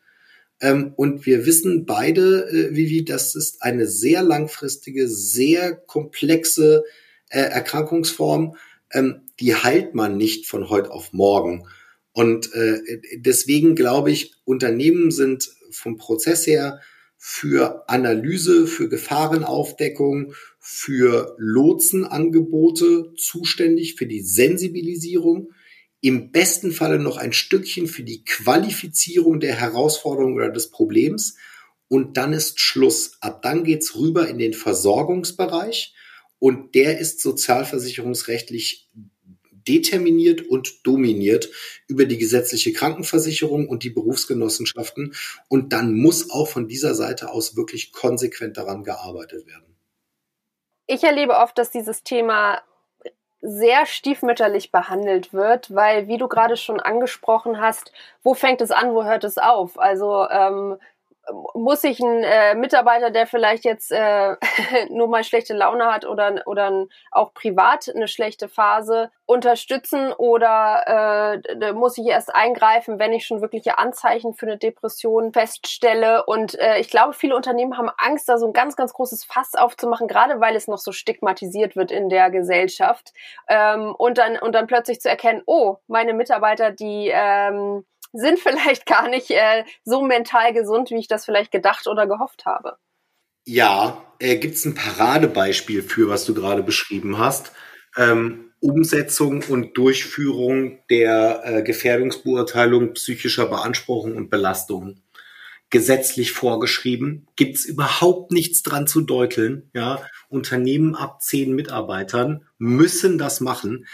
A: Ähm, und wir wissen beide, äh, Vivi, das ist eine sehr langfristige, sehr komplexe äh, Erkrankungsform. Ähm, die heilt man nicht von heute auf morgen. Und äh, deswegen glaube ich, Unternehmen sind vom Prozess her für Analyse, für Gefahrenaufdeckung, für Lotsenangebote zuständig, für die Sensibilisierung, im besten Falle noch ein Stückchen für die Qualifizierung der Herausforderung oder des Problems. Und dann ist Schluss. Ab dann geht's rüber in den Versorgungsbereich und der ist sozialversicherungsrechtlich determiniert und dominiert über die gesetzliche Krankenversicherung und die Berufsgenossenschaften. Und dann muss auch von dieser Seite aus wirklich konsequent daran gearbeitet werden
C: ich erlebe oft, dass dieses Thema sehr stiefmütterlich behandelt wird, weil, wie du gerade schon angesprochen hast, wo fängt es an, wo hört es auf? Also ähm, muss ich ein äh, Mitarbeiter, der vielleicht jetzt äh, nur mal schlechte Laune hat oder, oder auch privat eine schlechte Phase, unterstützen oder äh, muss ich erst eingreifen, wenn ich schon wirkliche Anzeichen für eine Depression feststelle? Und äh, ich glaube, viele Unternehmen haben Angst, da so ein ganz, ganz großes Fass aufzumachen, gerade weil es noch so stigmatisiert wird in der Gesellschaft. Ähm, und, dann, und dann plötzlich zu erkennen, oh, meine Mitarbeiter, die ähm, sind vielleicht gar nicht äh, so mental gesund, wie ich das vielleicht gedacht oder gehofft habe.
A: Ja, äh, gibt es ein Paradebeispiel für, was du gerade beschrieben hast. Ähm, Umsetzung und Durchführung der äh, Gefährdungsbeurteilung psychischer Beanspruchung und Belastung gesetzlich vorgeschrieben. Gibt es überhaupt nichts dran zu deuteln. Ja, Unternehmen ab zehn Mitarbeitern müssen das machen.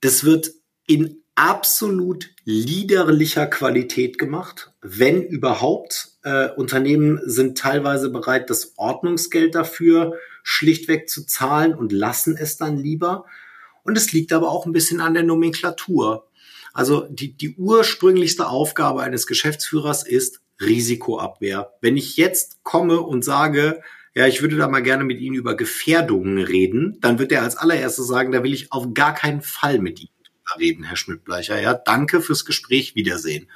A: Das wird in absolut liederlicher Qualität gemacht, wenn überhaupt. Äh, Unternehmen sind teilweise bereit, das Ordnungsgeld dafür schlichtweg zu zahlen und lassen es dann lieber. Und es liegt aber auch ein bisschen an der Nomenklatur. Also die, die ursprünglichste Aufgabe eines Geschäftsführers ist Risikoabwehr. Wenn ich jetzt komme und sage, ja, ich würde da mal gerne mit Ihnen über Gefährdungen reden, dann wird er als allererstes sagen, da will ich auf gar keinen Fall mit Ihnen reden, Herr Schmidt-Bleicher. Ja, danke fürs Gespräch, Wiedersehen.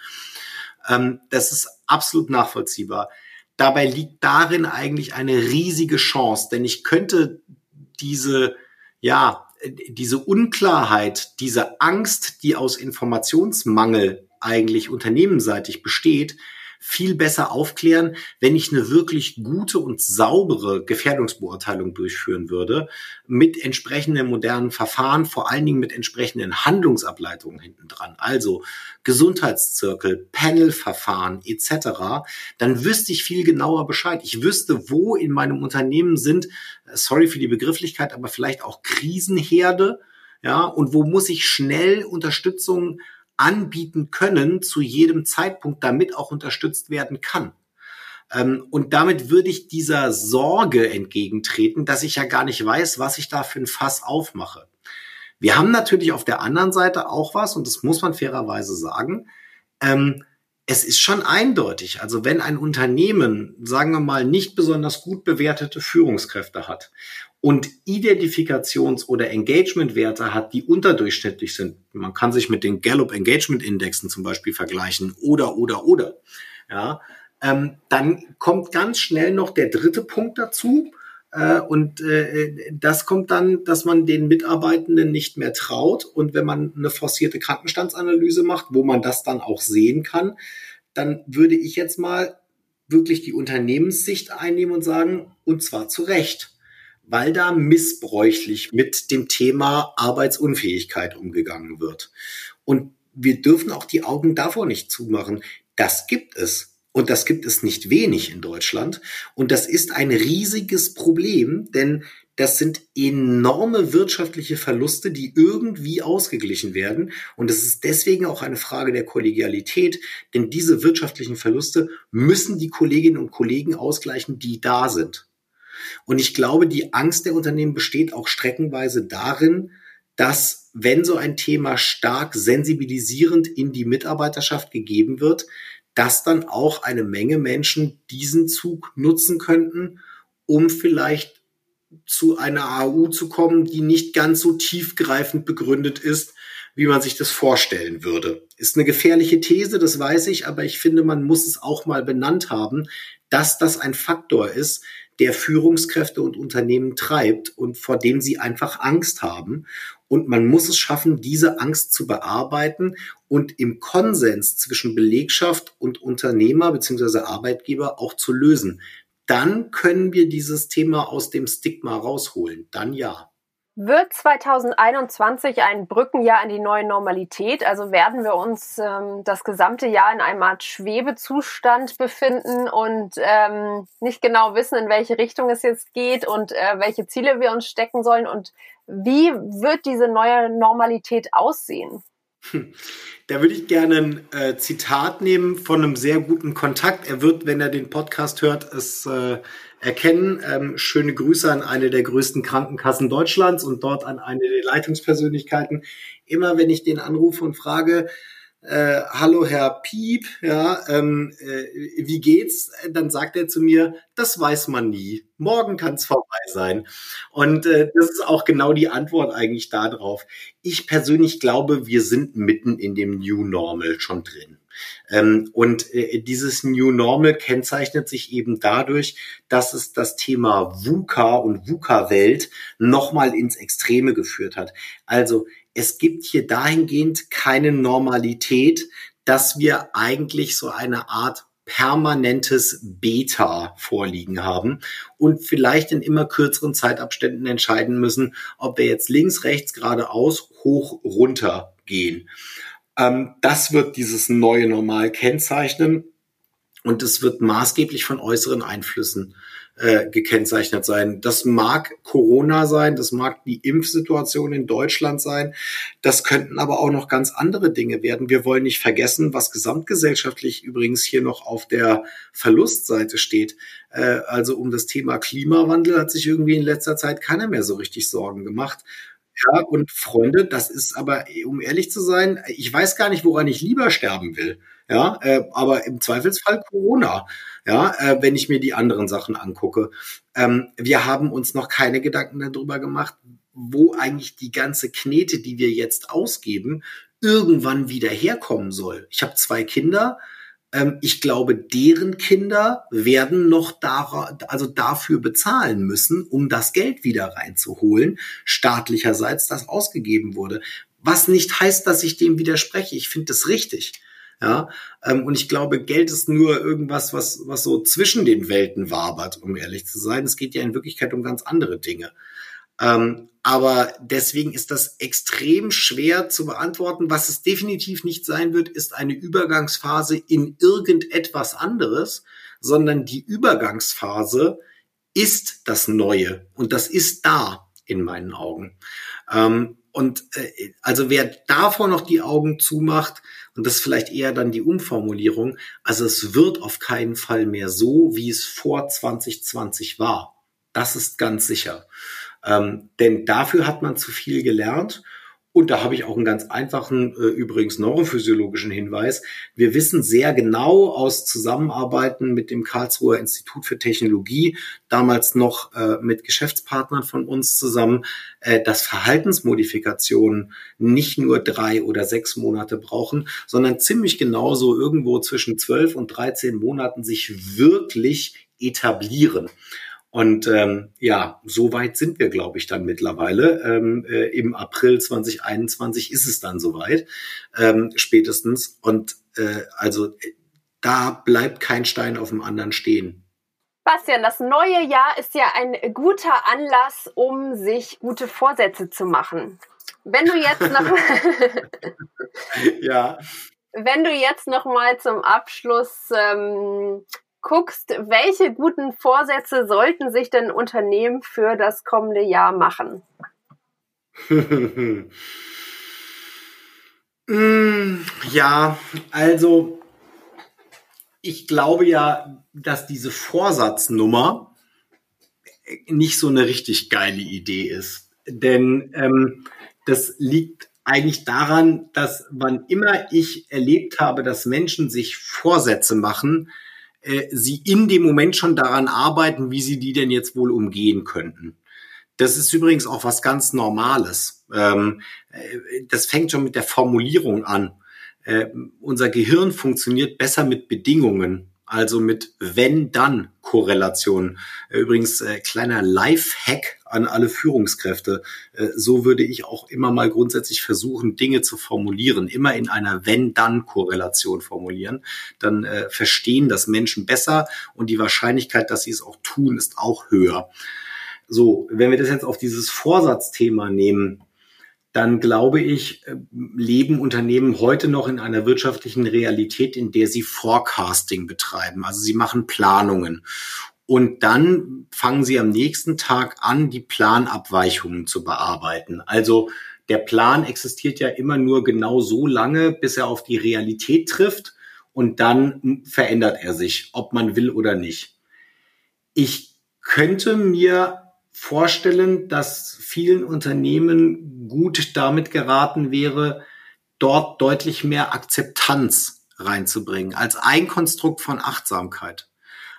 A: Ähm, das ist absolut nachvollziehbar. Dabei liegt darin eigentlich eine riesige Chance, denn ich könnte diese, ja, diese Unklarheit, diese Angst, die aus Informationsmangel eigentlich unternehmenseitig besteht, viel besser aufklären, wenn ich eine wirklich gute und saubere Gefährdungsbeurteilung durchführen würde, mit entsprechenden modernen Verfahren, vor allen Dingen mit entsprechenden Handlungsableitungen hinten dran. Also Gesundheitszirkel, Panelverfahren etc., dann wüsste ich viel genauer Bescheid. Ich wüsste, wo in meinem Unternehmen sind, sorry für die Begrifflichkeit, aber vielleicht auch Krisenherde, ja, und wo muss ich schnell Unterstützung anbieten können zu jedem Zeitpunkt, damit auch unterstützt werden kann. Ähm, und damit würde ich dieser Sorge entgegentreten, dass ich ja gar nicht weiß, was ich da für ein Fass aufmache. Wir haben natürlich auf der anderen Seite auch was, und das muss man fairerweise sagen, ähm, es ist schon eindeutig. Also wenn ein Unternehmen, sagen wir mal, nicht besonders gut bewertete Führungskräfte hat und Identifikations- oder Engagement-Werte hat, die unterdurchschnittlich sind. Man kann sich mit den Gallup Engagement Indexen zum Beispiel vergleichen oder, oder, oder. Ja, ähm, dann kommt ganz schnell noch der dritte Punkt dazu. Äh, und äh, das kommt dann, dass man den Mitarbeitenden nicht mehr traut. Und wenn man eine forcierte Krankenstandsanalyse macht, wo man das dann auch sehen kann, dann würde ich jetzt mal wirklich die Unternehmenssicht einnehmen und sagen, und zwar zu Recht weil da missbräuchlich mit dem Thema Arbeitsunfähigkeit umgegangen wird. Und wir dürfen auch die Augen davor nicht zumachen. Das gibt es. Und das gibt es nicht wenig in Deutschland. Und das ist ein riesiges Problem, denn das sind enorme wirtschaftliche Verluste, die irgendwie ausgeglichen werden. Und es ist deswegen auch eine Frage der Kollegialität, denn diese wirtschaftlichen Verluste müssen die Kolleginnen und Kollegen ausgleichen, die da sind. Und ich glaube, die Angst der Unternehmen besteht auch streckenweise darin, dass wenn so ein Thema stark sensibilisierend in die Mitarbeiterschaft gegeben wird, dass dann auch eine Menge Menschen diesen Zug nutzen könnten, um vielleicht zu einer AU zu kommen, die nicht ganz so tiefgreifend begründet ist, wie man sich das vorstellen würde. Ist eine gefährliche These, das weiß ich, aber ich finde, man muss es auch mal benannt haben, dass das ein Faktor ist, der Führungskräfte und Unternehmen treibt und vor dem sie einfach Angst haben. Und man muss es schaffen, diese Angst zu bearbeiten und im Konsens zwischen Belegschaft und Unternehmer bzw. Arbeitgeber auch zu lösen. Dann können wir dieses Thema aus dem Stigma rausholen. Dann ja.
C: Wird 2021 ein Brückenjahr in die neue Normalität? Also werden wir uns ähm, das gesamte Jahr in einem Art Schwebezustand befinden und ähm, nicht genau wissen, in welche Richtung es jetzt geht und äh, welche Ziele wir uns stecken sollen? Und wie wird diese neue Normalität aussehen?
A: Da würde ich gerne ein äh, Zitat nehmen von einem sehr guten Kontakt. Er wird, wenn er den Podcast hört, es äh, erkennen. Ähm, schöne Grüße an eine der größten Krankenkassen Deutschlands und dort an eine der Leitungspersönlichkeiten. Immer wenn ich den anrufe und frage, äh, hallo Herr Piep, ja, ähm, äh, wie geht's? Dann sagt er zu mir, das weiß man nie. Morgen kann es vorbei sein. Und äh, das ist auch genau die Antwort eigentlich darauf. Ich persönlich glaube, wir sind mitten in dem New Normal schon drin. Ähm, und äh, dieses New Normal kennzeichnet sich eben dadurch, dass es das Thema VUCA und VUCA-Welt nochmal ins Extreme geführt hat. Also es gibt hier dahingehend keine Normalität, dass wir eigentlich so eine Art permanentes Beta vorliegen haben und vielleicht in immer kürzeren Zeitabständen entscheiden müssen, ob wir jetzt links, rechts, geradeaus, hoch, runter gehen. Ähm, das wird dieses neue Normal kennzeichnen und es wird maßgeblich von äußeren Einflüssen äh, gekennzeichnet sein. Das mag Corona sein, das mag die Impfsituation in Deutschland sein, das könnten aber auch noch ganz andere Dinge werden. Wir wollen nicht vergessen, was gesamtgesellschaftlich übrigens hier noch auf der Verlustseite steht. Äh, also um das Thema Klimawandel hat sich irgendwie in letzter Zeit keiner mehr so richtig Sorgen gemacht. Ja, und Freunde, das ist aber, um ehrlich zu sein, ich weiß gar nicht, woran ich lieber sterben will. Ja, äh, aber im Zweifelsfall Corona. Ja, äh, wenn ich mir die anderen Sachen angucke. Ähm, wir haben uns noch keine Gedanken darüber gemacht, wo eigentlich die ganze Knete, die wir jetzt ausgeben, irgendwann wieder herkommen soll. Ich habe zwei Kinder. Ähm, ich glaube, deren Kinder werden noch also dafür bezahlen müssen, um das Geld wieder reinzuholen, staatlicherseits, das ausgegeben wurde. Was nicht heißt, dass ich dem widerspreche. Ich finde das richtig. Ja, ähm, und ich glaube, Geld ist nur irgendwas, was, was so zwischen den Welten wabert, um ehrlich zu sein. Es geht ja in Wirklichkeit um ganz andere Dinge. Ähm, aber deswegen ist das extrem schwer zu beantworten. Was es definitiv nicht sein wird, ist eine Übergangsphase in irgendetwas anderes, sondern die Übergangsphase ist das Neue und das ist da in meinen Augen. Ähm, und äh, also wer davor noch die Augen zumacht, und das ist vielleicht eher dann die Umformulierung, also es wird auf keinen Fall mehr so, wie es vor 2020 war. Das ist ganz sicher. Ähm, denn dafür hat man zu viel gelernt und da habe ich auch einen ganz einfachen, äh, übrigens neurophysiologischen Hinweis. Wir wissen sehr genau aus Zusammenarbeiten mit dem Karlsruher Institut für Technologie, damals noch äh, mit Geschäftspartnern von uns zusammen, äh, dass Verhaltensmodifikationen nicht nur drei oder sechs Monate brauchen, sondern ziemlich genauso irgendwo zwischen zwölf und dreizehn Monaten sich wirklich etablieren. Und ähm, ja, so weit sind wir, glaube ich, dann mittlerweile. Ähm, äh, Im April 2021 ist es dann soweit, ähm, spätestens. Und äh, also äh, da bleibt kein Stein auf dem anderen stehen.
C: Bastian, das neue Jahr ist ja ein guter Anlass, um sich gute Vorsätze zu machen. Wenn du jetzt noch
A: ja.
C: Wenn du jetzt noch mal zum Abschluss ähm, guckst, welche guten Vorsätze sollten sich denn Unternehmen für das kommende Jahr machen?
A: ja, also ich glaube ja, dass diese Vorsatznummer nicht so eine richtig geile Idee ist. Denn ähm, das liegt eigentlich daran, dass wann immer ich erlebt habe, dass Menschen sich Vorsätze machen, äh, sie in dem Moment schon daran arbeiten, wie sie die denn jetzt wohl umgehen könnten. Das ist übrigens auch was ganz Normales. Ähm, äh, das fängt schon mit der Formulierung an. Äh, unser Gehirn funktioniert besser mit Bedingungen also mit Wenn-Dann-Korrelation. Äh, übrigens äh, kleiner Life-Hack an alle Führungskräfte. Äh, so würde ich auch immer mal grundsätzlich versuchen, Dinge zu formulieren. Immer in einer Wenn-Dann-Korrelation formulieren. Dann äh, verstehen das Menschen besser und die Wahrscheinlichkeit, dass sie es auch tun, ist auch höher. So, wenn wir das jetzt auf dieses Vorsatzthema nehmen, dann glaube ich, äh, leben Unternehmen heute noch in einer wirtschaftlichen Realität, in der sie Forecasting betreiben. Also sie machen Planungen. Und dann fangen sie am nächsten Tag an, die Planabweichungen zu bearbeiten. Also der Plan existiert ja immer nur genau so lange, bis er auf die Realität trifft und dann verändert er sich, ob man will oder nicht. Ich könnte mir vorstellen, dass vielen Unternehmen gut damit geraten wäre, dort deutlich mehr Akzeptanz reinzubringen als ein Konstrukt von Achtsamkeit.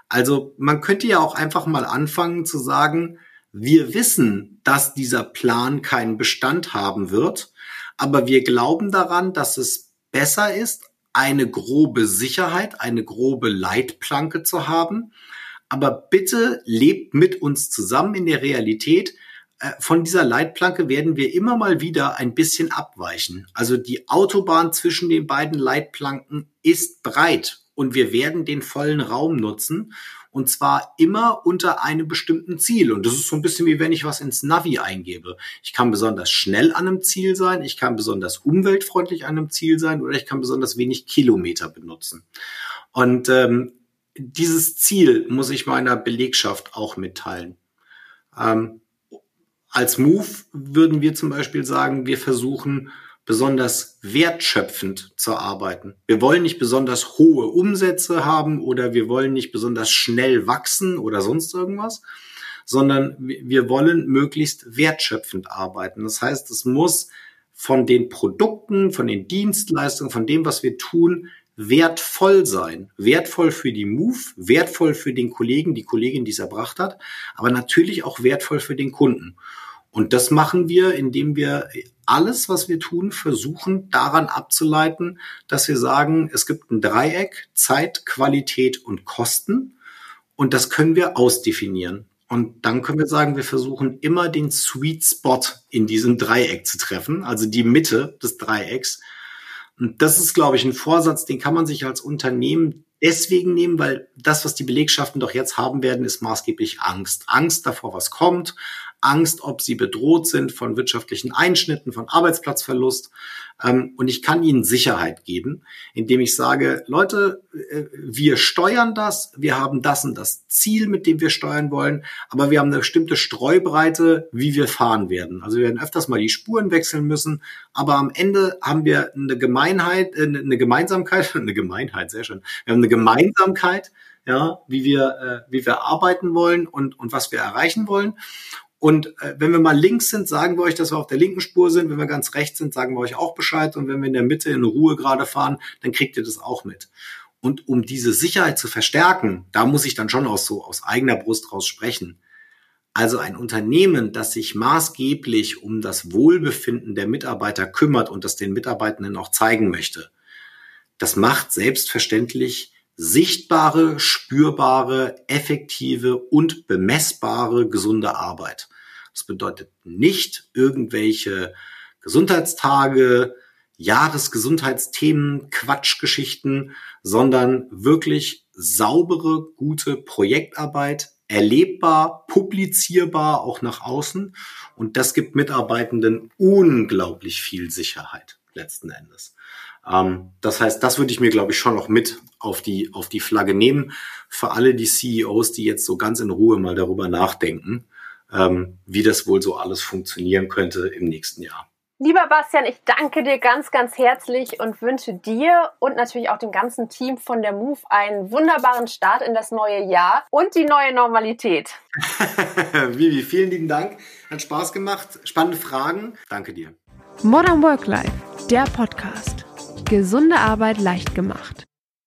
A: Also man könnte ja auch einfach mal anfangen zu sagen, wir wissen, dass dieser Plan keinen Bestand haben wird, aber wir glauben daran, dass es besser ist, eine grobe Sicherheit, eine grobe Leitplanke zu haben, aber bitte lebt mit uns zusammen in der Realität. Äh, von dieser Leitplanke werden wir immer mal wieder ein bisschen abweichen. Also die Autobahn zwischen den beiden Leitplanken ist breit und wir werden den vollen Raum nutzen und zwar immer unter einem bestimmten Ziel. Und das ist so ein bisschen wie wenn ich was ins Navi eingebe. Ich kann besonders schnell an einem Ziel sein, ich kann besonders umweltfreundlich an einem Ziel sein oder ich kann besonders wenig Kilometer benutzen. Und ähm, dieses Ziel muss ich meiner Belegschaft auch mitteilen. Ähm, als Move würden wir zum Beispiel sagen, wir versuchen besonders wertschöpfend zu arbeiten. Wir wollen nicht besonders hohe Umsätze haben oder wir wollen nicht besonders schnell wachsen oder sonst irgendwas, sondern wir wollen möglichst wertschöpfend arbeiten. Das heißt, es muss von den Produkten, von den Dienstleistungen, von dem, was wir tun, wertvoll sein. Wertvoll für die Move, wertvoll für den Kollegen, die Kollegin, die es erbracht hat, aber natürlich auch wertvoll für den Kunden. Und das machen wir, indem wir alles, was wir tun, versuchen daran abzuleiten, dass wir sagen, es gibt ein Dreieck, Zeit, Qualität und Kosten. Und das können wir ausdefinieren. Und dann können wir sagen, wir versuchen immer den Sweet Spot in diesem Dreieck zu treffen, also die Mitte des Dreiecks. Und das ist, glaube ich, ein Vorsatz, den kann man sich als Unternehmen deswegen nehmen, weil das, was die Belegschaften doch jetzt haben werden, ist maßgeblich Angst. Angst davor, was kommt, Angst, ob sie bedroht sind von wirtschaftlichen Einschnitten, von Arbeitsplatzverlust. Ähm, und ich kann ihnen Sicherheit geben, indem ich sage, Leute, äh, wir steuern das, wir haben das und das Ziel, mit dem wir steuern wollen, aber wir haben eine bestimmte Streubreite, wie wir fahren werden. Also wir werden öfters mal die Spuren wechseln müssen, aber am Ende haben wir eine Gemeinheit, äh, eine Gemeinsamkeit, eine Gemeinheit, sehr schön. Wir haben eine Gemeinsamkeit, ja, wie wir, äh, wie wir arbeiten wollen und, und was wir erreichen wollen. Und äh, wenn wir mal links sind, sagen wir euch, dass wir auf der linken Spur sind. Wenn wir ganz rechts sind, sagen wir euch auch Bescheid. Und wenn wir in der Mitte in Ruhe gerade fahren, dann kriegt ihr das auch mit. Und um diese Sicherheit zu verstärken, da muss ich dann schon aus so aus eigener Brust raus sprechen. Also ein Unternehmen, das sich maßgeblich um das Wohlbefinden der Mitarbeiter kümmert und das den Mitarbeitenden auch zeigen möchte, das macht selbstverständlich sichtbare, spürbare, effektive und bemessbare gesunde Arbeit. Das bedeutet nicht irgendwelche Gesundheitstage, Jahresgesundheitsthemen, Quatschgeschichten, sondern wirklich saubere, gute Projektarbeit, erlebbar, publizierbar auch nach außen. Und das gibt Mitarbeitenden unglaublich viel Sicherheit letzten Endes. Ähm, das heißt, das würde ich mir, glaube ich, schon noch mit auf die, auf die Flagge nehmen. Für alle die CEOs, die jetzt so ganz in Ruhe mal darüber nachdenken, ähm, wie das wohl so alles funktionieren könnte im nächsten Jahr.
C: Lieber Bastian, ich danke dir ganz, ganz herzlich und wünsche dir und natürlich auch dem ganzen Team von der Move einen wunderbaren Start in das neue Jahr und die neue Normalität.
A: Vivi, vielen lieben Dank. Hat Spaß gemacht. Spannende Fragen. Danke dir.
B: Modern Work Life, der Podcast. Gesunde Arbeit leicht gemacht.